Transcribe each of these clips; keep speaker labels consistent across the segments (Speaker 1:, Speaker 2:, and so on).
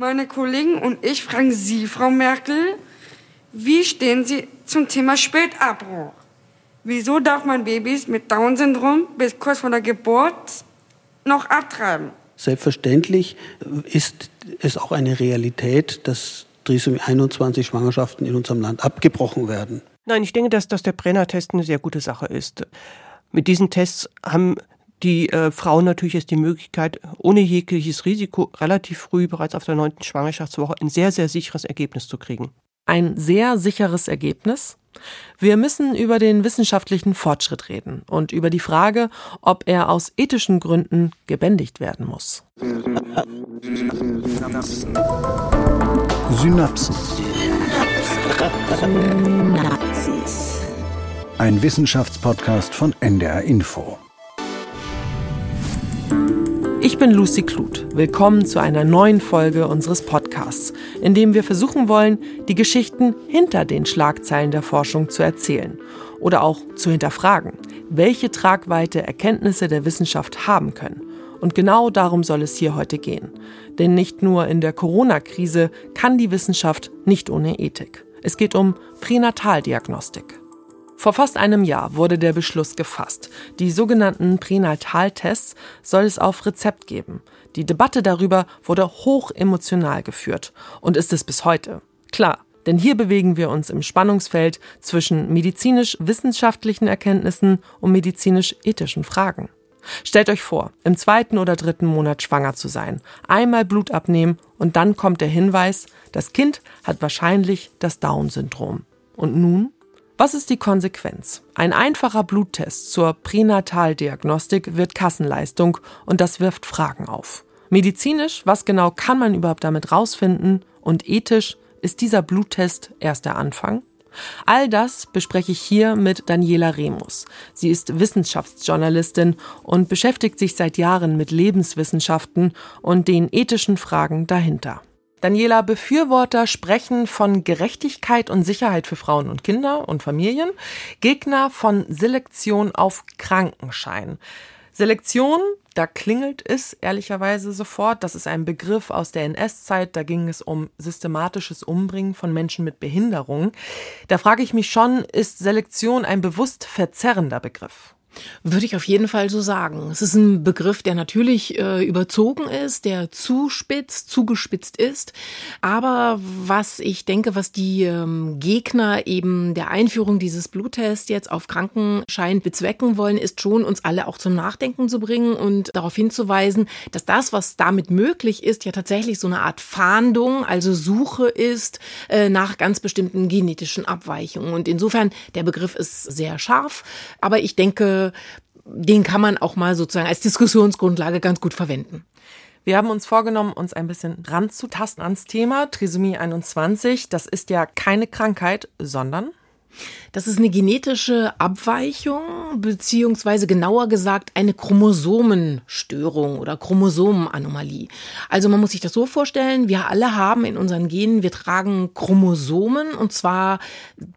Speaker 1: Meine Kollegen und ich fragen Sie, Frau Merkel, wie stehen Sie zum Thema Spätabbruch? Wieso darf man Babys mit Down-Syndrom bis kurz vor der Geburt noch abtreiben?
Speaker 2: Selbstverständlich ist es auch eine Realität, dass Trisomie 21 Schwangerschaften in unserem Land abgebrochen werden.
Speaker 3: Nein, ich denke, dass, dass der Brenner-Test eine sehr gute Sache ist. Mit diesen Tests haben die äh, Frauen natürlich jetzt die Möglichkeit, ohne jegliches Risiko relativ früh, bereits auf der neunten Schwangerschaftswoche, ein sehr, sehr sicheres Ergebnis zu kriegen.
Speaker 4: Ein sehr sicheres Ergebnis? Wir müssen über den wissenschaftlichen Fortschritt reden und über die Frage, ob er aus ethischen Gründen gebändigt werden muss.
Speaker 5: Synapsen. Synapsis. Ein Wissenschaftspodcast von NDR Info.
Speaker 4: Ich bin Lucy Kluth. Willkommen zu einer neuen Folge unseres Podcasts, in dem wir versuchen wollen, die Geschichten hinter den Schlagzeilen der Forschung zu erzählen oder auch zu hinterfragen, welche Tragweite Erkenntnisse der Wissenschaft haben können. Und genau darum soll es hier heute gehen. Denn nicht nur in der Corona-Krise kann die Wissenschaft nicht ohne Ethik. Es geht um Pränataldiagnostik. Vor fast einem Jahr wurde der Beschluss gefasst. Die sogenannten Pränataltests soll es auf Rezept geben. Die Debatte darüber wurde hoch emotional geführt und ist es bis heute. Klar, denn hier bewegen wir uns im Spannungsfeld zwischen medizinisch-wissenschaftlichen Erkenntnissen und medizinisch-ethischen Fragen. Stellt euch vor, im zweiten oder dritten Monat schwanger zu sein, einmal Blut abnehmen und dann kommt der Hinweis, das Kind hat wahrscheinlich das Down-Syndrom. Und nun? Was ist die Konsequenz? Ein einfacher Bluttest zur Pränataldiagnostik wird Kassenleistung und das wirft Fragen auf. Medizinisch, was genau kann man überhaupt damit rausfinden? Und ethisch, ist dieser Bluttest erst der Anfang? All das bespreche ich hier mit Daniela Remus. Sie ist Wissenschaftsjournalistin und beschäftigt sich seit Jahren mit Lebenswissenschaften und den ethischen Fragen dahinter. Daniela, Befürworter sprechen von Gerechtigkeit und Sicherheit für Frauen und Kinder und Familien, Gegner von Selektion auf Krankenschein. Selektion, da klingelt es ehrlicherweise sofort. Das ist ein Begriff aus der NS-Zeit. Da ging es um systematisches Umbringen von Menschen mit Behinderung. Da frage ich mich schon, ist Selektion ein bewusst verzerrender Begriff?
Speaker 6: Würde ich auf jeden Fall so sagen. Es ist ein Begriff, der natürlich äh, überzogen ist, der zuspitzt, zugespitzt ist. Aber was ich denke, was die ähm, Gegner eben der Einführung dieses Bluttests jetzt auf Krankenschein bezwecken wollen, ist schon, uns alle auch zum Nachdenken zu bringen und darauf hinzuweisen, dass das, was damit möglich ist, ja tatsächlich so eine Art Fahndung, also Suche ist äh, nach ganz bestimmten genetischen Abweichungen. Und insofern, der Begriff ist sehr scharf. Aber ich denke, den kann man auch mal sozusagen als Diskussionsgrundlage ganz gut verwenden.
Speaker 4: Wir haben uns vorgenommen, uns ein bisschen ranzutasten ans Thema Trisomie 21. Das ist ja keine Krankheit, sondern
Speaker 6: das ist eine genetische Abweichung, beziehungsweise genauer gesagt eine Chromosomenstörung oder Chromosomenanomalie. Also man muss sich das so vorstellen, wir alle haben in unseren Genen, wir tragen Chromosomen und zwar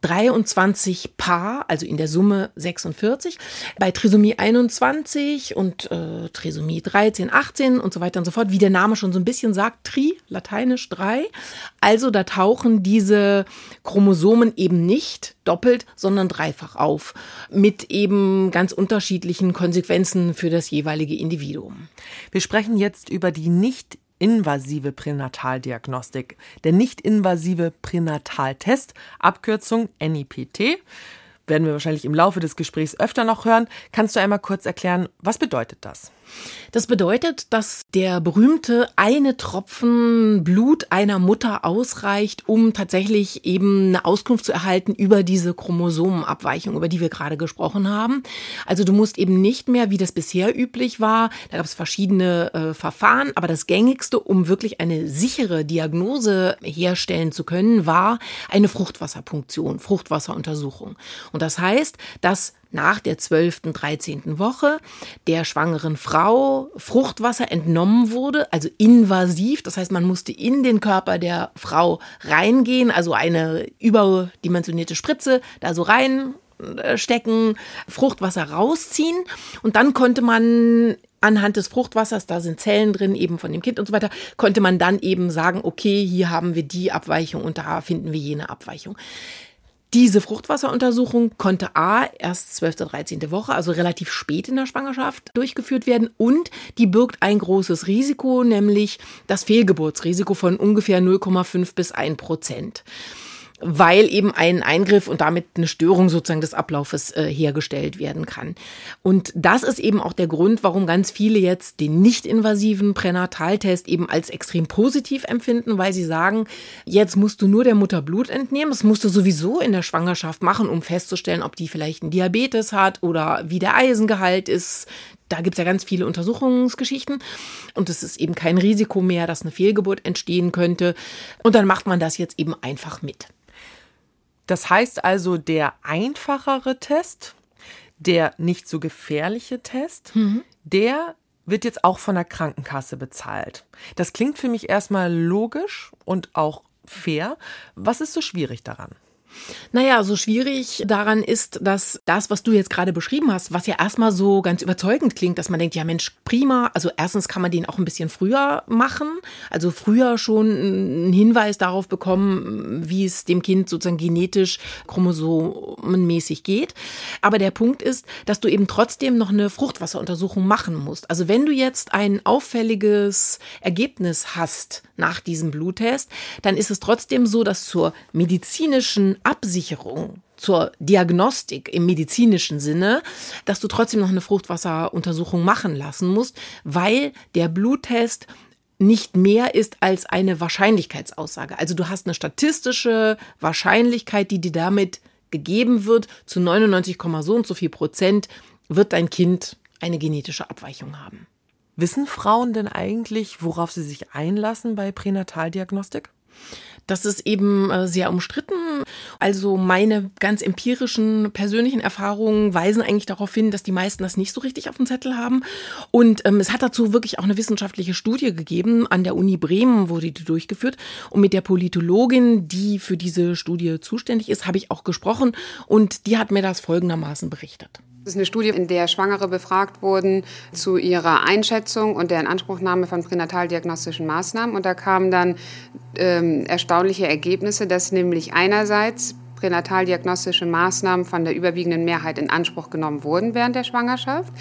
Speaker 6: 23 Paar, also in der Summe 46. Bei Trisomie 21 und äh, Trisomie 13, 18 und so weiter und so fort, wie der Name schon so ein bisschen sagt, Tri, lateinisch drei. Also da tauchen diese Chromosomen eben nicht doppelt, sondern dreifach auf, mit eben ganz unterschiedlichen Konsequenzen für das jeweilige Individuum.
Speaker 4: Wir sprechen jetzt über die nicht invasive Pränataldiagnostik, der nicht-invasive Pränataltest, Abkürzung NIPT werden wir wahrscheinlich im Laufe des Gesprächs öfter noch hören. Kannst du einmal kurz erklären, was bedeutet das?
Speaker 6: Das bedeutet, dass der berühmte eine Tropfen Blut einer Mutter ausreicht, um tatsächlich eben eine Auskunft zu erhalten über diese Chromosomenabweichung, über die wir gerade gesprochen haben. Also du musst eben nicht mehr, wie das bisher üblich war, da gab es verschiedene äh, Verfahren, aber das gängigste, um wirklich eine sichere Diagnose herstellen zu können, war eine Fruchtwasserpunktion, Fruchtwasseruntersuchung. Und das heißt, dass nach der 12., 13. Woche der schwangeren Frau Fruchtwasser entnommen wurde, also invasiv. Das heißt, man musste in den Körper der Frau reingehen, also eine überdimensionierte Spritze da so rein stecken, Fruchtwasser rausziehen und dann konnte man anhand des Fruchtwassers, da sind Zellen drin, eben von dem Kind und so weiter, konnte man dann eben sagen, okay, hier haben wir die Abweichung und da finden wir jene Abweichung. Diese Fruchtwasseruntersuchung konnte A erst 12. 13. Woche, also relativ spät in der Schwangerschaft durchgeführt werden und die birgt ein großes Risiko, nämlich das Fehlgeburtsrisiko von ungefähr 0,5 bis 1 Prozent weil eben ein Eingriff und damit eine Störung sozusagen des Ablaufes äh, hergestellt werden kann. Und das ist eben auch der Grund, warum ganz viele jetzt den nicht-invasiven Pränataltest eben als extrem positiv empfinden, weil sie sagen, jetzt musst du nur der Mutter Blut entnehmen. Das musst du sowieso in der Schwangerschaft machen, um festzustellen, ob die vielleicht einen Diabetes hat oder wie der Eisengehalt ist. Da gibt es ja ganz viele Untersuchungsgeschichten und es ist eben kein Risiko mehr, dass eine Fehlgeburt entstehen könnte. Und dann macht man das jetzt eben einfach mit.
Speaker 4: Das heißt also, der einfachere Test, der nicht so gefährliche Test, mhm. der wird jetzt auch von der Krankenkasse bezahlt. Das klingt für mich erstmal logisch und auch fair. Was ist so schwierig daran?
Speaker 6: Naja, so schwierig daran ist, dass das, was du jetzt gerade beschrieben hast, was ja erstmal so ganz überzeugend klingt, dass man denkt, ja Mensch, prima. Also erstens kann man den auch ein bisschen früher machen, also früher schon einen Hinweis darauf bekommen, wie es dem Kind sozusagen genetisch chromosomenmäßig geht. Aber der Punkt ist, dass du eben trotzdem noch eine Fruchtwasseruntersuchung machen musst. Also wenn du jetzt ein auffälliges Ergebnis hast nach diesem Bluttest, dann ist es trotzdem so, dass zur medizinischen Absicherung zur Diagnostik im medizinischen Sinne, dass du trotzdem noch eine Fruchtwasseruntersuchung machen lassen musst, weil der Bluttest nicht mehr ist als eine Wahrscheinlichkeitsaussage. Also du hast eine statistische Wahrscheinlichkeit, die dir damit gegeben wird, zu 99, so und so viel Prozent wird dein Kind eine genetische Abweichung haben.
Speaker 4: Wissen Frauen denn eigentlich, worauf sie sich einlassen bei Pränataldiagnostik?
Speaker 6: Das ist eben äh, sehr umstritten. Also meine ganz empirischen persönlichen Erfahrungen weisen eigentlich darauf hin, dass die meisten das nicht so richtig auf dem Zettel haben. Und ähm, es hat dazu wirklich auch eine wissenschaftliche Studie gegeben. An der Uni Bremen wurde die durchgeführt. Und mit der Politologin, die für diese Studie zuständig ist, habe ich auch gesprochen. Und die hat mir das folgendermaßen berichtet.
Speaker 7: Das ist eine Studie, in der Schwangere befragt wurden zu ihrer Einschätzung und der Inanspruchnahme von pränataldiagnostischen Maßnahmen. Und da kamen dann ähm, erstaunliche Ergebnisse, dass nämlich einerseits pränataldiagnostische Maßnahmen von der überwiegenden Mehrheit in Anspruch genommen wurden während der Schwangerschaft.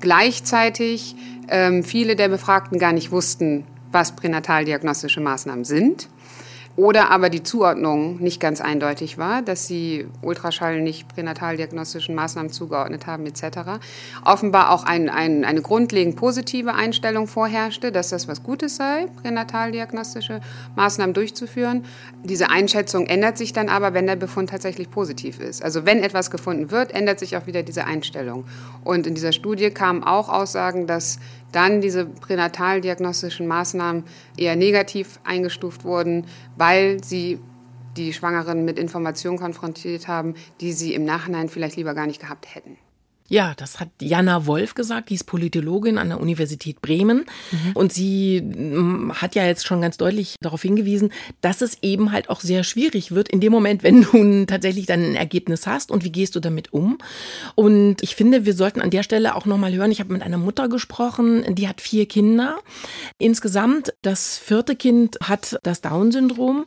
Speaker 7: Gleichzeitig ähm, viele der Befragten gar nicht wussten, was pränataldiagnostische Maßnahmen sind. Oder aber die Zuordnung nicht ganz eindeutig war, dass sie Ultraschall nicht pränataldiagnostischen Maßnahmen zugeordnet haben etc. Offenbar auch ein, ein, eine grundlegend positive Einstellung vorherrschte, dass das was Gutes sei, pränataldiagnostische Maßnahmen durchzuführen. Diese Einschätzung ändert sich dann aber, wenn der Befund tatsächlich positiv ist. Also wenn etwas gefunden wird, ändert sich auch wieder diese Einstellung. Und in dieser Studie kamen auch Aussagen, dass dann diese pränataldiagnostischen Maßnahmen eher negativ eingestuft wurden, weil sie die Schwangeren mit Informationen konfrontiert haben, die sie im Nachhinein vielleicht lieber gar nicht gehabt hätten.
Speaker 6: Ja, das hat Jana Wolf gesagt, die ist Politologin an der Universität Bremen. Mhm. Und sie mm, hat ja jetzt schon ganz deutlich darauf hingewiesen, dass es eben halt auch sehr schwierig wird in dem Moment, wenn du tatsächlich dann ein Ergebnis hast und wie gehst du damit um. Und ich finde, wir sollten an der Stelle auch nochmal hören, ich habe mit einer Mutter gesprochen, die hat vier Kinder. Insgesamt, das vierte Kind hat das Down-Syndrom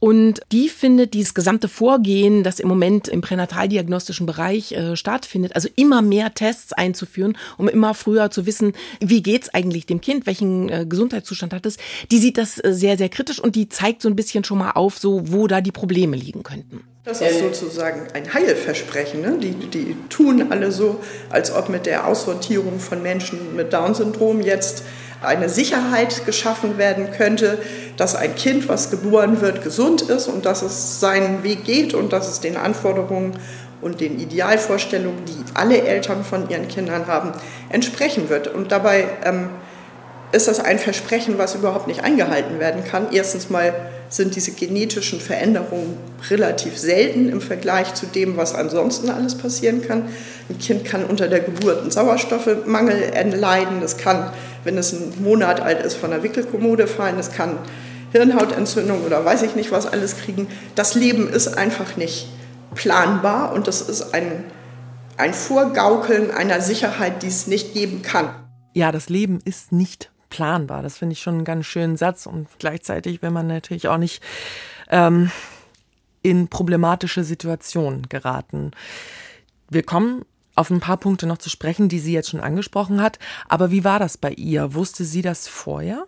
Speaker 6: und die findet dieses gesamte Vorgehen, das im Moment im pränataldiagnostischen Bereich äh, stattfindet, also immer immer mehr Tests einzuführen, um immer früher zu wissen, wie geht's eigentlich dem Kind, welchen äh, Gesundheitszustand hat es. Die sieht das äh, sehr, sehr kritisch und die zeigt so ein bisschen schon mal auf, so wo da die Probleme liegen könnten.
Speaker 8: Das ist sozusagen ein Heilversprechen. Ne? Die, die tun alle so, als ob mit der Aussortierung von Menschen mit Down-Syndrom jetzt eine Sicherheit geschaffen werden könnte, dass ein Kind, was geboren wird, gesund ist und dass es seinen Weg geht und dass es den Anforderungen und den Idealvorstellungen, die alle Eltern von ihren Kindern haben, entsprechen wird. Und dabei ähm, ist das ein Versprechen, was überhaupt nicht eingehalten werden kann. Erstens mal sind diese genetischen Veränderungen relativ selten im Vergleich zu dem, was ansonsten alles passieren kann. Ein Kind kann unter der Geburt einen Sauerstoffmangel erleiden. Es kann, wenn es einen Monat alt ist, von der Wickelkommode fallen. Es kann Hirnhautentzündung oder weiß ich nicht was alles kriegen. Das Leben ist einfach nicht planbar und das ist ein, ein Vorgaukeln einer Sicherheit, die es nicht geben kann.
Speaker 4: Ja, das Leben ist nicht planbar. Das finde ich schon einen ganz schönen Satz. Und gleichzeitig, wenn man natürlich auch nicht ähm, in problematische Situationen geraten. Wir kommen auf ein paar Punkte noch zu sprechen, die sie jetzt schon angesprochen hat. Aber wie war das bei ihr? Wusste sie das vorher?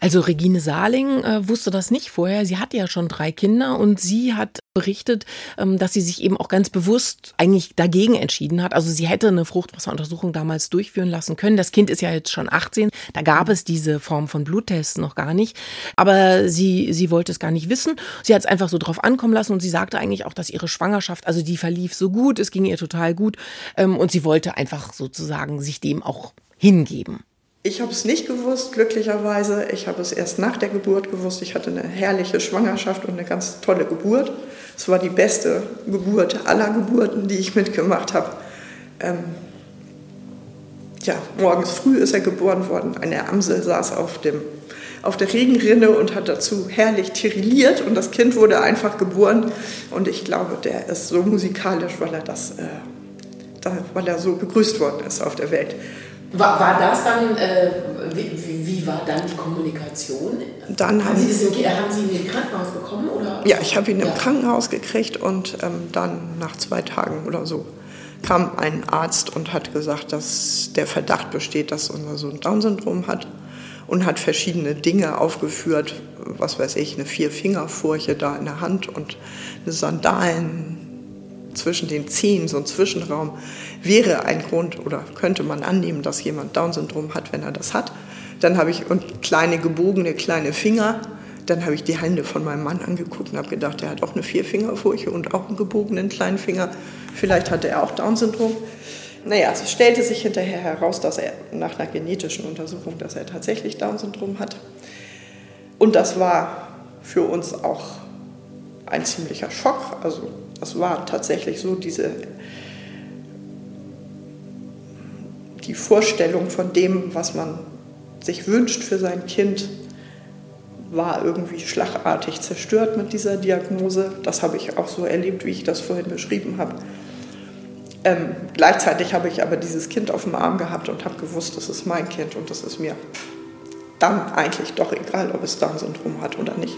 Speaker 6: Also Regine Saling äh, wusste das nicht vorher. Sie hatte ja schon drei Kinder und sie hat berichtet, ähm, dass sie sich eben auch ganz bewusst eigentlich dagegen entschieden hat. Also sie hätte eine Fruchtwasseruntersuchung damals durchführen lassen können. Das Kind ist ja jetzt schon 18. Da gab es diese Form von Bluttests noch gar nicht. Aber sie, sie wollte es gar nicht wissen. Sie hat es einfach so drauf ankommen lassen und sie sagte eigentlich auch, dass ihre Schwangerschaft, also die verlief so gut, es ging ihr total gut. Ähm, und sie wollte einfach sozusagen sich dem auch hingeben.
Speaker 8: Ich habe es nicht gewusst, glücklicherweise. Ich habe es erst nach der Geburt gewusst. Ich hatte eine herrliche Schwangerschaft und eine ganz tolle Geburt. Es war die beste Geburt aller Geburten, die ich mitgemacht habe. Ähm ja, morgens früh ist er geboren worden. Eine Amsel saß auf, dem, auf der Regenrinne und hat dazu herrlich tirilliert. Und das Kind wurde einfach geboren. Und ich glaube, der ist so musikalisch, weil er, das, äh, weil er so begrüßt worden ist auf der Welt.
Speaker 6: War, war das dann, äh, wie, wie, war dann die Kommunikation?
Speaker 8: Dann
Speaker 6: haben, Sie das im, haben Sie ihn im Krankenhaus bekommen? Oder?
Speaker 8: Ja, ich habe ihn ja. im Krankenhaus gekriegt und ähm, dann nach zwei Tagen oder so kam ein Arzt und hat gesagt, dass der Verdacht besteht, dass unser Sohn Down-Syndrom hat und hat verschiedene Dinge aufgeführt, was weiß ich, eine Vier-Finger-Furche da in der Hand und eine Sandalen zwischen den Zehen, so ein Zwischenraum, wäre ein Grund oder könnte man annehmen, dass jemand Down-Syndrom hat, wenn er das hat. Dann habe ich und kleine gebogene kleine Finger. Dann habe ich die Hände von meinem Mann angeguckt und habe gedacht, er hat auch eine Vierfingerfurche und auch einen gebogenen kleinen Finger. Vielleicht hatte er auch Down-Syndrom. Naja, es stellte sich hinterher heraus, dass er nach einer genetischen Untersuchung, dass er tatsächlich Down-Syndrom hat. Und das war für uns auch ein ziemlicher Schock. Also das war tatsächlich so diese die Vorstellung von dem, was man sich wünscht für sein Kind, war irgendwie schlagartig zerstört mit dieser Diagnose. Das habe ich auch so erlebt, wie ich das vorhin beschrieben habe. Ähm, gleichzeitig habe ich aber dieses Kind auf dem Arm gehabt und habe gewusst, das ist mein Kind und das ist mir dann eigentlich doch egal, ob es Down-Syndrom hat oder nicht.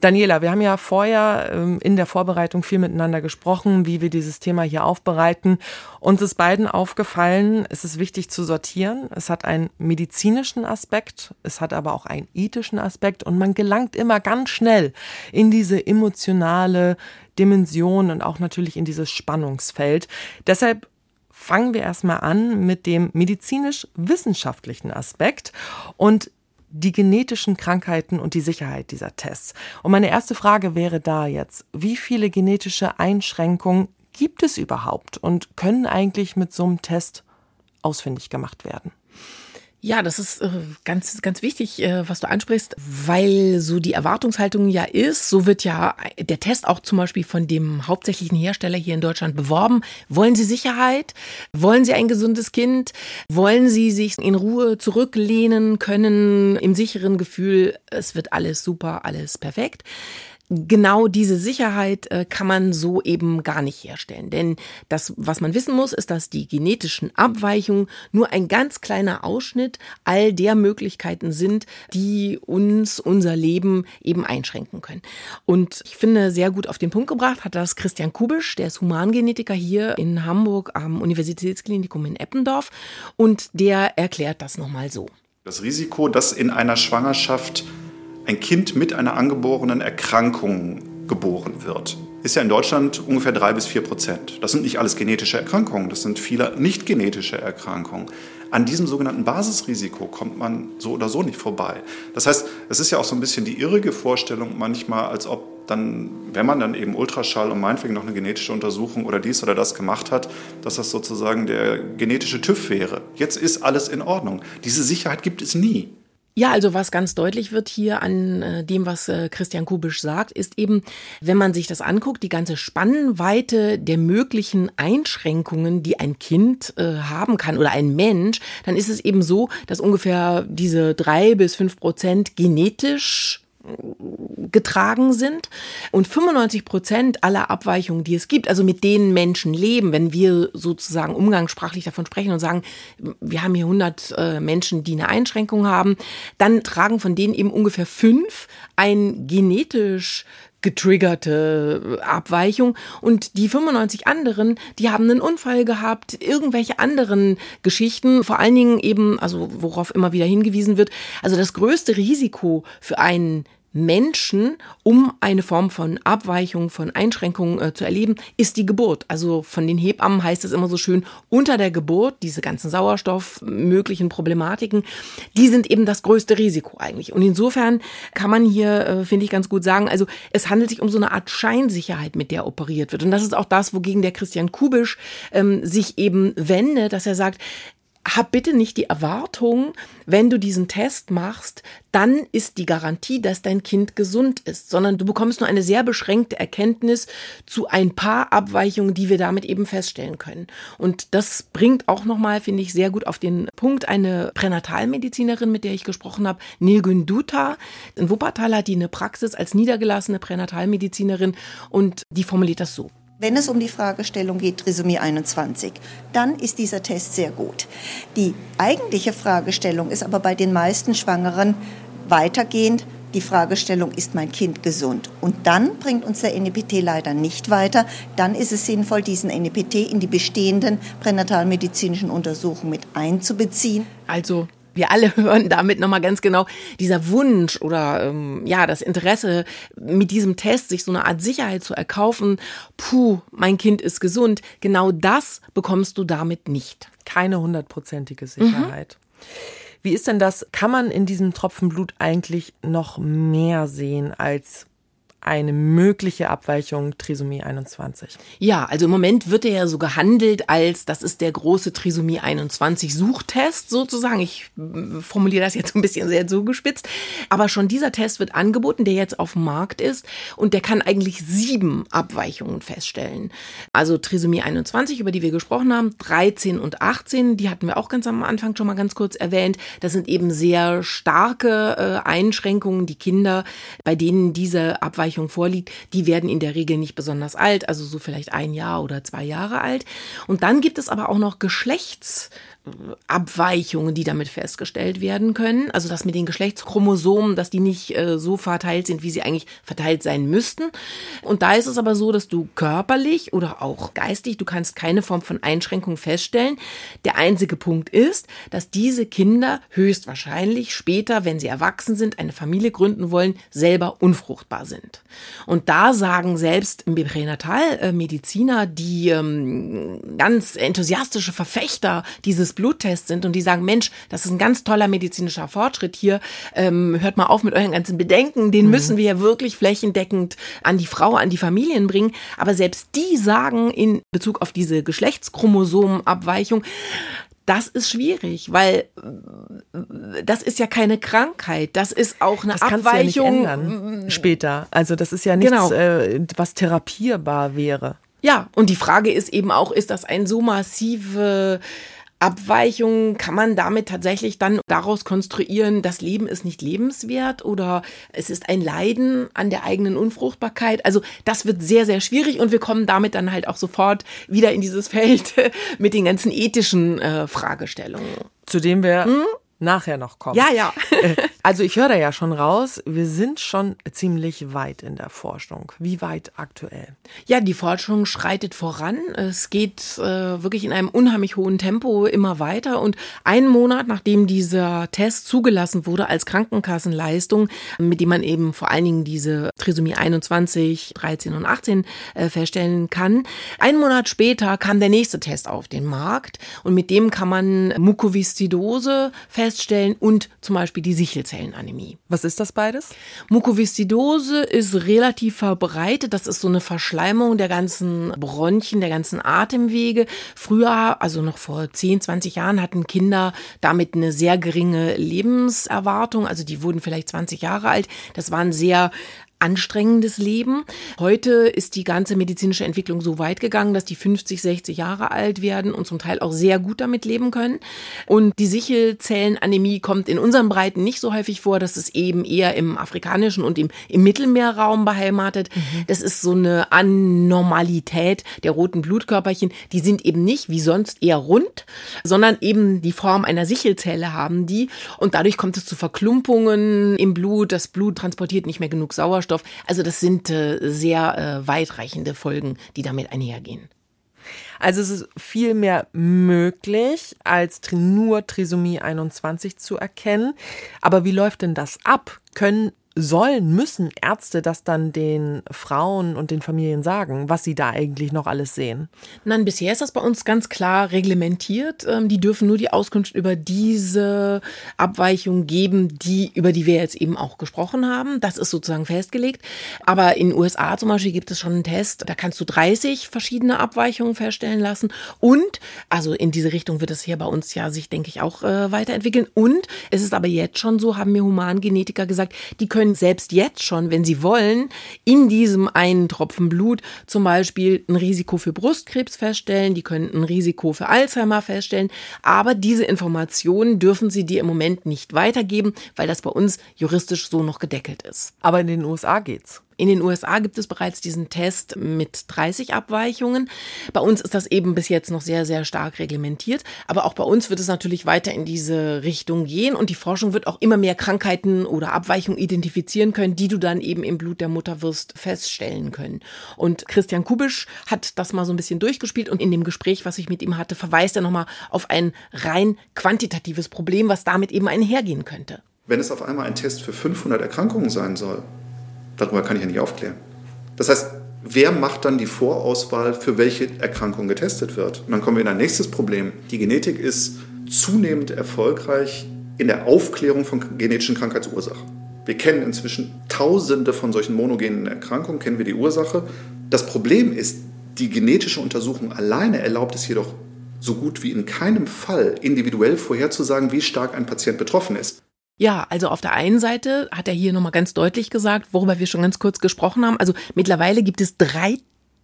Speaker 4: Daniela, wir haben ja vorher ähm, in der Vorbereitung viel miteinander gesprochen, wie wir dieses Thema hier aufbereiten. Uns ist beiden aufgefallen, es ist wichtig zu sortieren. Es hat einen medizinischen Aspekt, es hat aber auch einen ethischen Aspekt und man gelangt immer ganz schnell in diese emotionale Dimension und auch natürlich in dieses Spannungsfeld. Deshalb fangen wir erstmal an mit dem medizinisch-wissenschaftlichen Aspekt. Und die genetischen Krankheiten und die Sicherheit dieser Tests. Und meine erste Frage wäre da jetzt, wie viele genetische Einschränkungen gibt es überhaupt und können eigentlich mit so einem Test ausfindig gemacht werden?
Speaker 6: Ja, das ist äh, ganz, ganz wichtig, äh, was du ansprichst, weil so die Erwartungshaltung ja ist, so wird ja der Test auch zum Beispiel von dem hauptsächlichen Hersteller hier in Deutschland beworben. Wollen Sie Sicherheit? Wollen Sie ein gesundes Kind? Wollen Sie sich in Ruhe zurücklehnen können im sicheren Gefühl, es wird alles super, alles perfekt? Genau diese Sicherheit äh, kann man so eben gar nicht herstellen. Denn das, was man wissen muss, ist, dass die genetischen Abweichungen nur ein ganz kleiner Ausschnitt all der Möglichkeiten sind, die uns unser Leben eben einschränken können. Und ich finde, sehr gut auf den Punkt gebracht hat das Christian Kubisch, der ist Humangenetiker hier in Hamburg am Universitätsklinikum in Eppendorf. Und der erklärt das nochmal so.
Speaker 9: Das Risiko, dass in einer Schwangerschaft ein Kind mit einer angeborenen Erkrankung geboren wird, ist ja in Deutschland ungefähr drei bis vier Prozent. Das sind nicht alles genetische Erkrankungen, das sind viele nicht genetische Erkrankungen. An diesem sogenannten Basisrisiko kommt man so oder so nicht vorbei. Das heißt, es ist ja auch so ein bisschen die irrige Vorstellung manchmal, als ob dann, wenn man dann eben Ultraschall und meinetwegen noch eine genetische Untersuchung oder dies oder das gemacht hat, dass das sozusagen der genetische TÜV wäre. Jetzt ist alles in Ordnung. Diese Sicherheit gibt es nie.
Speaker 6: Ja, also was ganz deutlich wird hier an äh, dem, was äh, Christian Kubisch sagt, ist eben, wenn man sich das anguckt, die ganze Spannweite der möglichen Einschränkungen, die ein Kind äh, haben kann oder ein Mensch, dann ist es eben so, dass ungefähr diese drei bis fünf Prozent genetisch getragen sind. Und 95 Prozent aller Abweichungen, die es gibt, also mit denen Menschen leben, wenn wir sozusagen umgangssprachlich davon sprechen und sagen, wir haben hier 100 äh, Menschen, die eine Einschränkung haben, dann tragen von denen eben ungefähr fünf ein genetisch getriggerte Abweichung. Und die 95 anderen, die haben einen Unfall gehabt, irgendwelche anderen Geschichten, vor allen Dingen eben, also worauf immer wieder hingewiesen wird, also das größte Risiko für einen Menschen, um eine Form von Abweichung, von Einschränkungen äh, zu erleben, ist die Geburt. Also von den Hebammen heißt es immer so schön, unter der Geburt, diese ganzen Sauerstoff möglichen Problematiken, die sind eben das größte Risiko eigentlich. Und insofern kann man hier, äh, finde ich, ganz gut sagen, also es handelt sich um so eine Art Scheinsicherheit, mit der operiert wird. Und das ist auch das, wogegen der Christian Kubisch ähm, sich eben wendet, dass er sagt, hab bitte nicht die Erwartung, wenn du diesen Test machst, dann ist die Garantie, dass dein Kind gesund ist, sondern du bekommst nur eine sehr beschränkte Erkenntnis zu ein paar Abweichungen, die wir damit eben feststellen können. Und das bringt auch nochmal, finde ich, sehr gut auf den Punkt eine Pränatalmedizinerin, mit der ich gesprochen habe, Nilgün Duta. In Wuppertal hat die eine Praxis als niedergelassene Pränatalmedizinerin und die formuliert das so.
Speaker 10: Wenn es um die Fragestellung geht, Trisomie 21, dann ist dieser Test sehr gut. Die eigentliche Fragestellung ist aber bei den meisten Schwangeren weitergehend. Die Fragestellung, ist mein Kind gesund? Und dann bringt uns der NEPT leider nicht weiter. Dann ist es sinnvoll, diesen NEPT in die bestehenden pränatalmedizinischen Untersuchungen mit einzubeziehen.
Speaker 6: Also wir alle hören damit nochmal ganz genau, dieser Wunsch oder ähm, ja, das Interesse mit diesem Test, sich so eine Art Sicherheit zu erkaufen, puh, mein Kind ist gesund, genau das bekommst du damit nicht.
Speaker 4: Keine hundertprozentige Sicherheit. Mhm. Wie ist denn das? Kann man in diesem Tropfen Blut eigentlich noch mehr sehen als eine mögliche Abweichung Trisomie 21.
Speaker 6: Ja, also im Moment wird er ja so gehandelt als, das ist der große Trisomie 21 Suchtest sozusagen. Ich äh, formuliere das jetzt ein bisschen sehr zugespitzt. Aber schon dieser Test wird angeboten, der jetzt auf dem Markt ist und der kann eigentlich sieben Abweichungen feststellen. Also Trisomie 21, über die wir gesprochen haben, 13 und 18, die hatten wir auch ganz am Anfang schon mal ganz kurz erwähnt. Das sind eben sehr starke äh, Einschränkungen, die Kinder, bei denen diese Abweichungen Abweichung vorliegt, die werden in der Regel nicht besonders alt, also so vielleicht ein Jahr oder zwei Jahre alt. Und dann gibt es aber auch noch Geschlechts Abweichungen, die damit festgestellt werden können. Also das mit den Geschlechtschromosomen, dass die nicht äh, so verteilt sind, wie sie eigentlich verteilt sein müssten. Und da ist es aber so, dass du körperlich oder auch geistig, du kannst keine Form von Einschränkung feststellen. Der einzige Punkt ist, dass diese Kinder höchstwahrscheinlich später, wenn sie erwachsen sind, eine Familie gründen wollen, selber unfruchtbar sind. Und da sagen selbst Pränatalmediziner, die ähm, ganz enthusiastische Verfechter dieses Bluttests sind und die sagen, Mensch, das ist ein ganz toller medizinischer Fortschritt hier, ähm, hört mal auf mit euren ganzen Bedenken, den mhm. müssen wir ja wirklich flächendeckend an die Frau, an die Familien bringen. Aber selbst die sagen in Bezug auf diese Geschlechtschromosomenabweichung, das ist schwierig, weil äh, das ist ja keine Krankheit, das ist auch eine
Speaker 4: das
Speaker 6: Abweichung.
Speaker 4: Ja nicht ändern später. Also das ist ja nichts, genau. äh, was therapierbar wäre.
Speaker 6: Ja, und die Frage ist eben auch, ist das ein so massive Abweichungen kann man damit tatsächlich dann daraus konstruieren, das Leben ist nicht lebenswert oder es ist ein Leiden an der eigenen Unfruchtbarkeit. Also das wird sehr, sehr schwierig und wir kommen damit dann halt auch sofort wieder in dieses Feld mit den ganzen ethischen äh, Fragestellungen.
Speaker 4: Zu dem wir hm? Nachher noch kommen.
Speaker 6: Ja, ja.
Speaker 4: Äh, also ich höre da ja schon raus, wir sind schon ziemlich weit in der Forschung. Wie weit aktuell?
Speaker 6: Ja, die Forschung schreitet voran. Es geht äh, wirklich in einem unheimlich hohen Tempo immer weiter. Und einen Monat, nachdem dieser Test zugelassen wurde als Krankenkassenleistung, mit dem man eben vor allen Dingen diese Trisomie 21, 13 und 18 äh, feststellen kann, einen Monat später kam der nächste Test auf den Markt. Und mit dem kann man Mukoviszidose feststellen feststellen und zum Beispiel die Sichelzellenanämie.
Speaker 4: Was ist das beides?
Speaker 6: Mukoviszidose ist relativ verbreitet. Das ist so eine Verschleimung der ganzen Bronchien, der ganzen Atemwege. Früher, also noch vor 10, 20 Jahren, hatten Kinder damit eine sehr geringe Lebenserwartung. Also die wurden vielleicht 20 Jahre alt. Das waren sehr anstrengendes Leben. Heute ist die ganze medizinische Entwicklung so weit gegangen, dass die 50, 60 Jahre alt werden und zum Teil auch sehr gut damit leben können. Und die Sichelzellenanämie kommt in unseren Breiten nicht so häufig vor. Das ist eben eher im afrikanischen und im, im Mittelmeerraum beheimatet. Mhm. Das ist so eine Anormalität der roten Blutkörperchen. Die sind eben nicht wie sonst eher rund, sondern eben die Form einer Sichelzelle haben die. Und dadurch kommt es zu Verklumpungen im Blut. Das Blut transportiert nicht mehr genug Sauerstoff Sauerstoff. Also das sind äh, sehr äh, weitreichende Folgen, die damit einhergehen.
Speaker 4: Also es ist viel mehr möglich, als nur Trisomie 21 zu erkennen. Aber wie läuft denn das ab? Können sollen, müssen Ärzte das dann den Frauen und den Familien sagen, was sie da eigentlich noch alles sehen?
Speaker 6: Nein, bisher ist das bei uns ganz klar reglementiert. Ähm, die dürfen nur die Auskunft über diese Abweichung geben, die, über die wir jetzt eben auch gesprochen haben. Das ist sozusagen festgelegt. Aber in den USA zum Beispiel gibt es schon einen Test, da kannst du 30 verschiedene Abweichungen feststellen lassen. Und, also in diese Richtung wird es hier bei uns ja sich, denke ich, auch äh, weiterentwickeln. Und es ist aber jetzt schon so, haben mir Humangenetiker gesagt, die können können selbst jetzt schon, wenn sie wollen, in diesem einen Tropfen Blut zum Beispiel ein Risiko für Brustkrebs feststellen, die können ein Risiko für Alzheimer feststellen, aber diese Informationen dürfen sie dir im Moment nicht weitergeben, weil das bei uns juristisch so noch gedeckelt ist.
Speaker 4: Aber in den USA geht's.
Speaker 6: In den USA gibt es bereits diesen Test mit 30 Abweichungen. Bei uns ist das eben bis jetzt noch sehr, sehr stark reglementiert. Aber auch bei uns wird es natürlich weiter in diese Richtung gehen und die Forschung wird auch immer mehr Krankheiten oder Abweichungen identifizieren können, die du dann eben im Blut der Mutter wirst feststellen können. Und Christian Kubisch hat das mal so ein bisschen durchgespielt und in dem Gespräch, was ich mit ihm hatte, verweist er nochmal auf ein rein quantitatives Problem, was damit eben einhergehen könnte.
Speaker 9: Wenn es auf einmal ein Test für 500 Erkrankungen sein soll, Darüber kann ich ja nicht aufklären. Das heißt, wer macht dann die Vorauswahl, für welche Erkrankung getestet wird? Und dann kommen wir in ein nächstes Problem. Die Genetik ist zunehmend erfolgreich in der Aufklärung von genetischen Krankheitsursachen. Wir kennen inzwischen tausende von solchen monogenen Erkrankungen, kennen wir die Ursache. Das Problem ist, die genetische Untersuchung alleine erlaubt es jedoch so gut wie in keinem Fall individuell vorherzusagen, wie stark ein Patient betroffen ist.
Speaker 6: Ja, also auf der einen Seite hat er hier nochmal ganz deutlich gesagt, worüber wir schon ganz kurz gesprochen haben. Also mittlerweile gibt es drei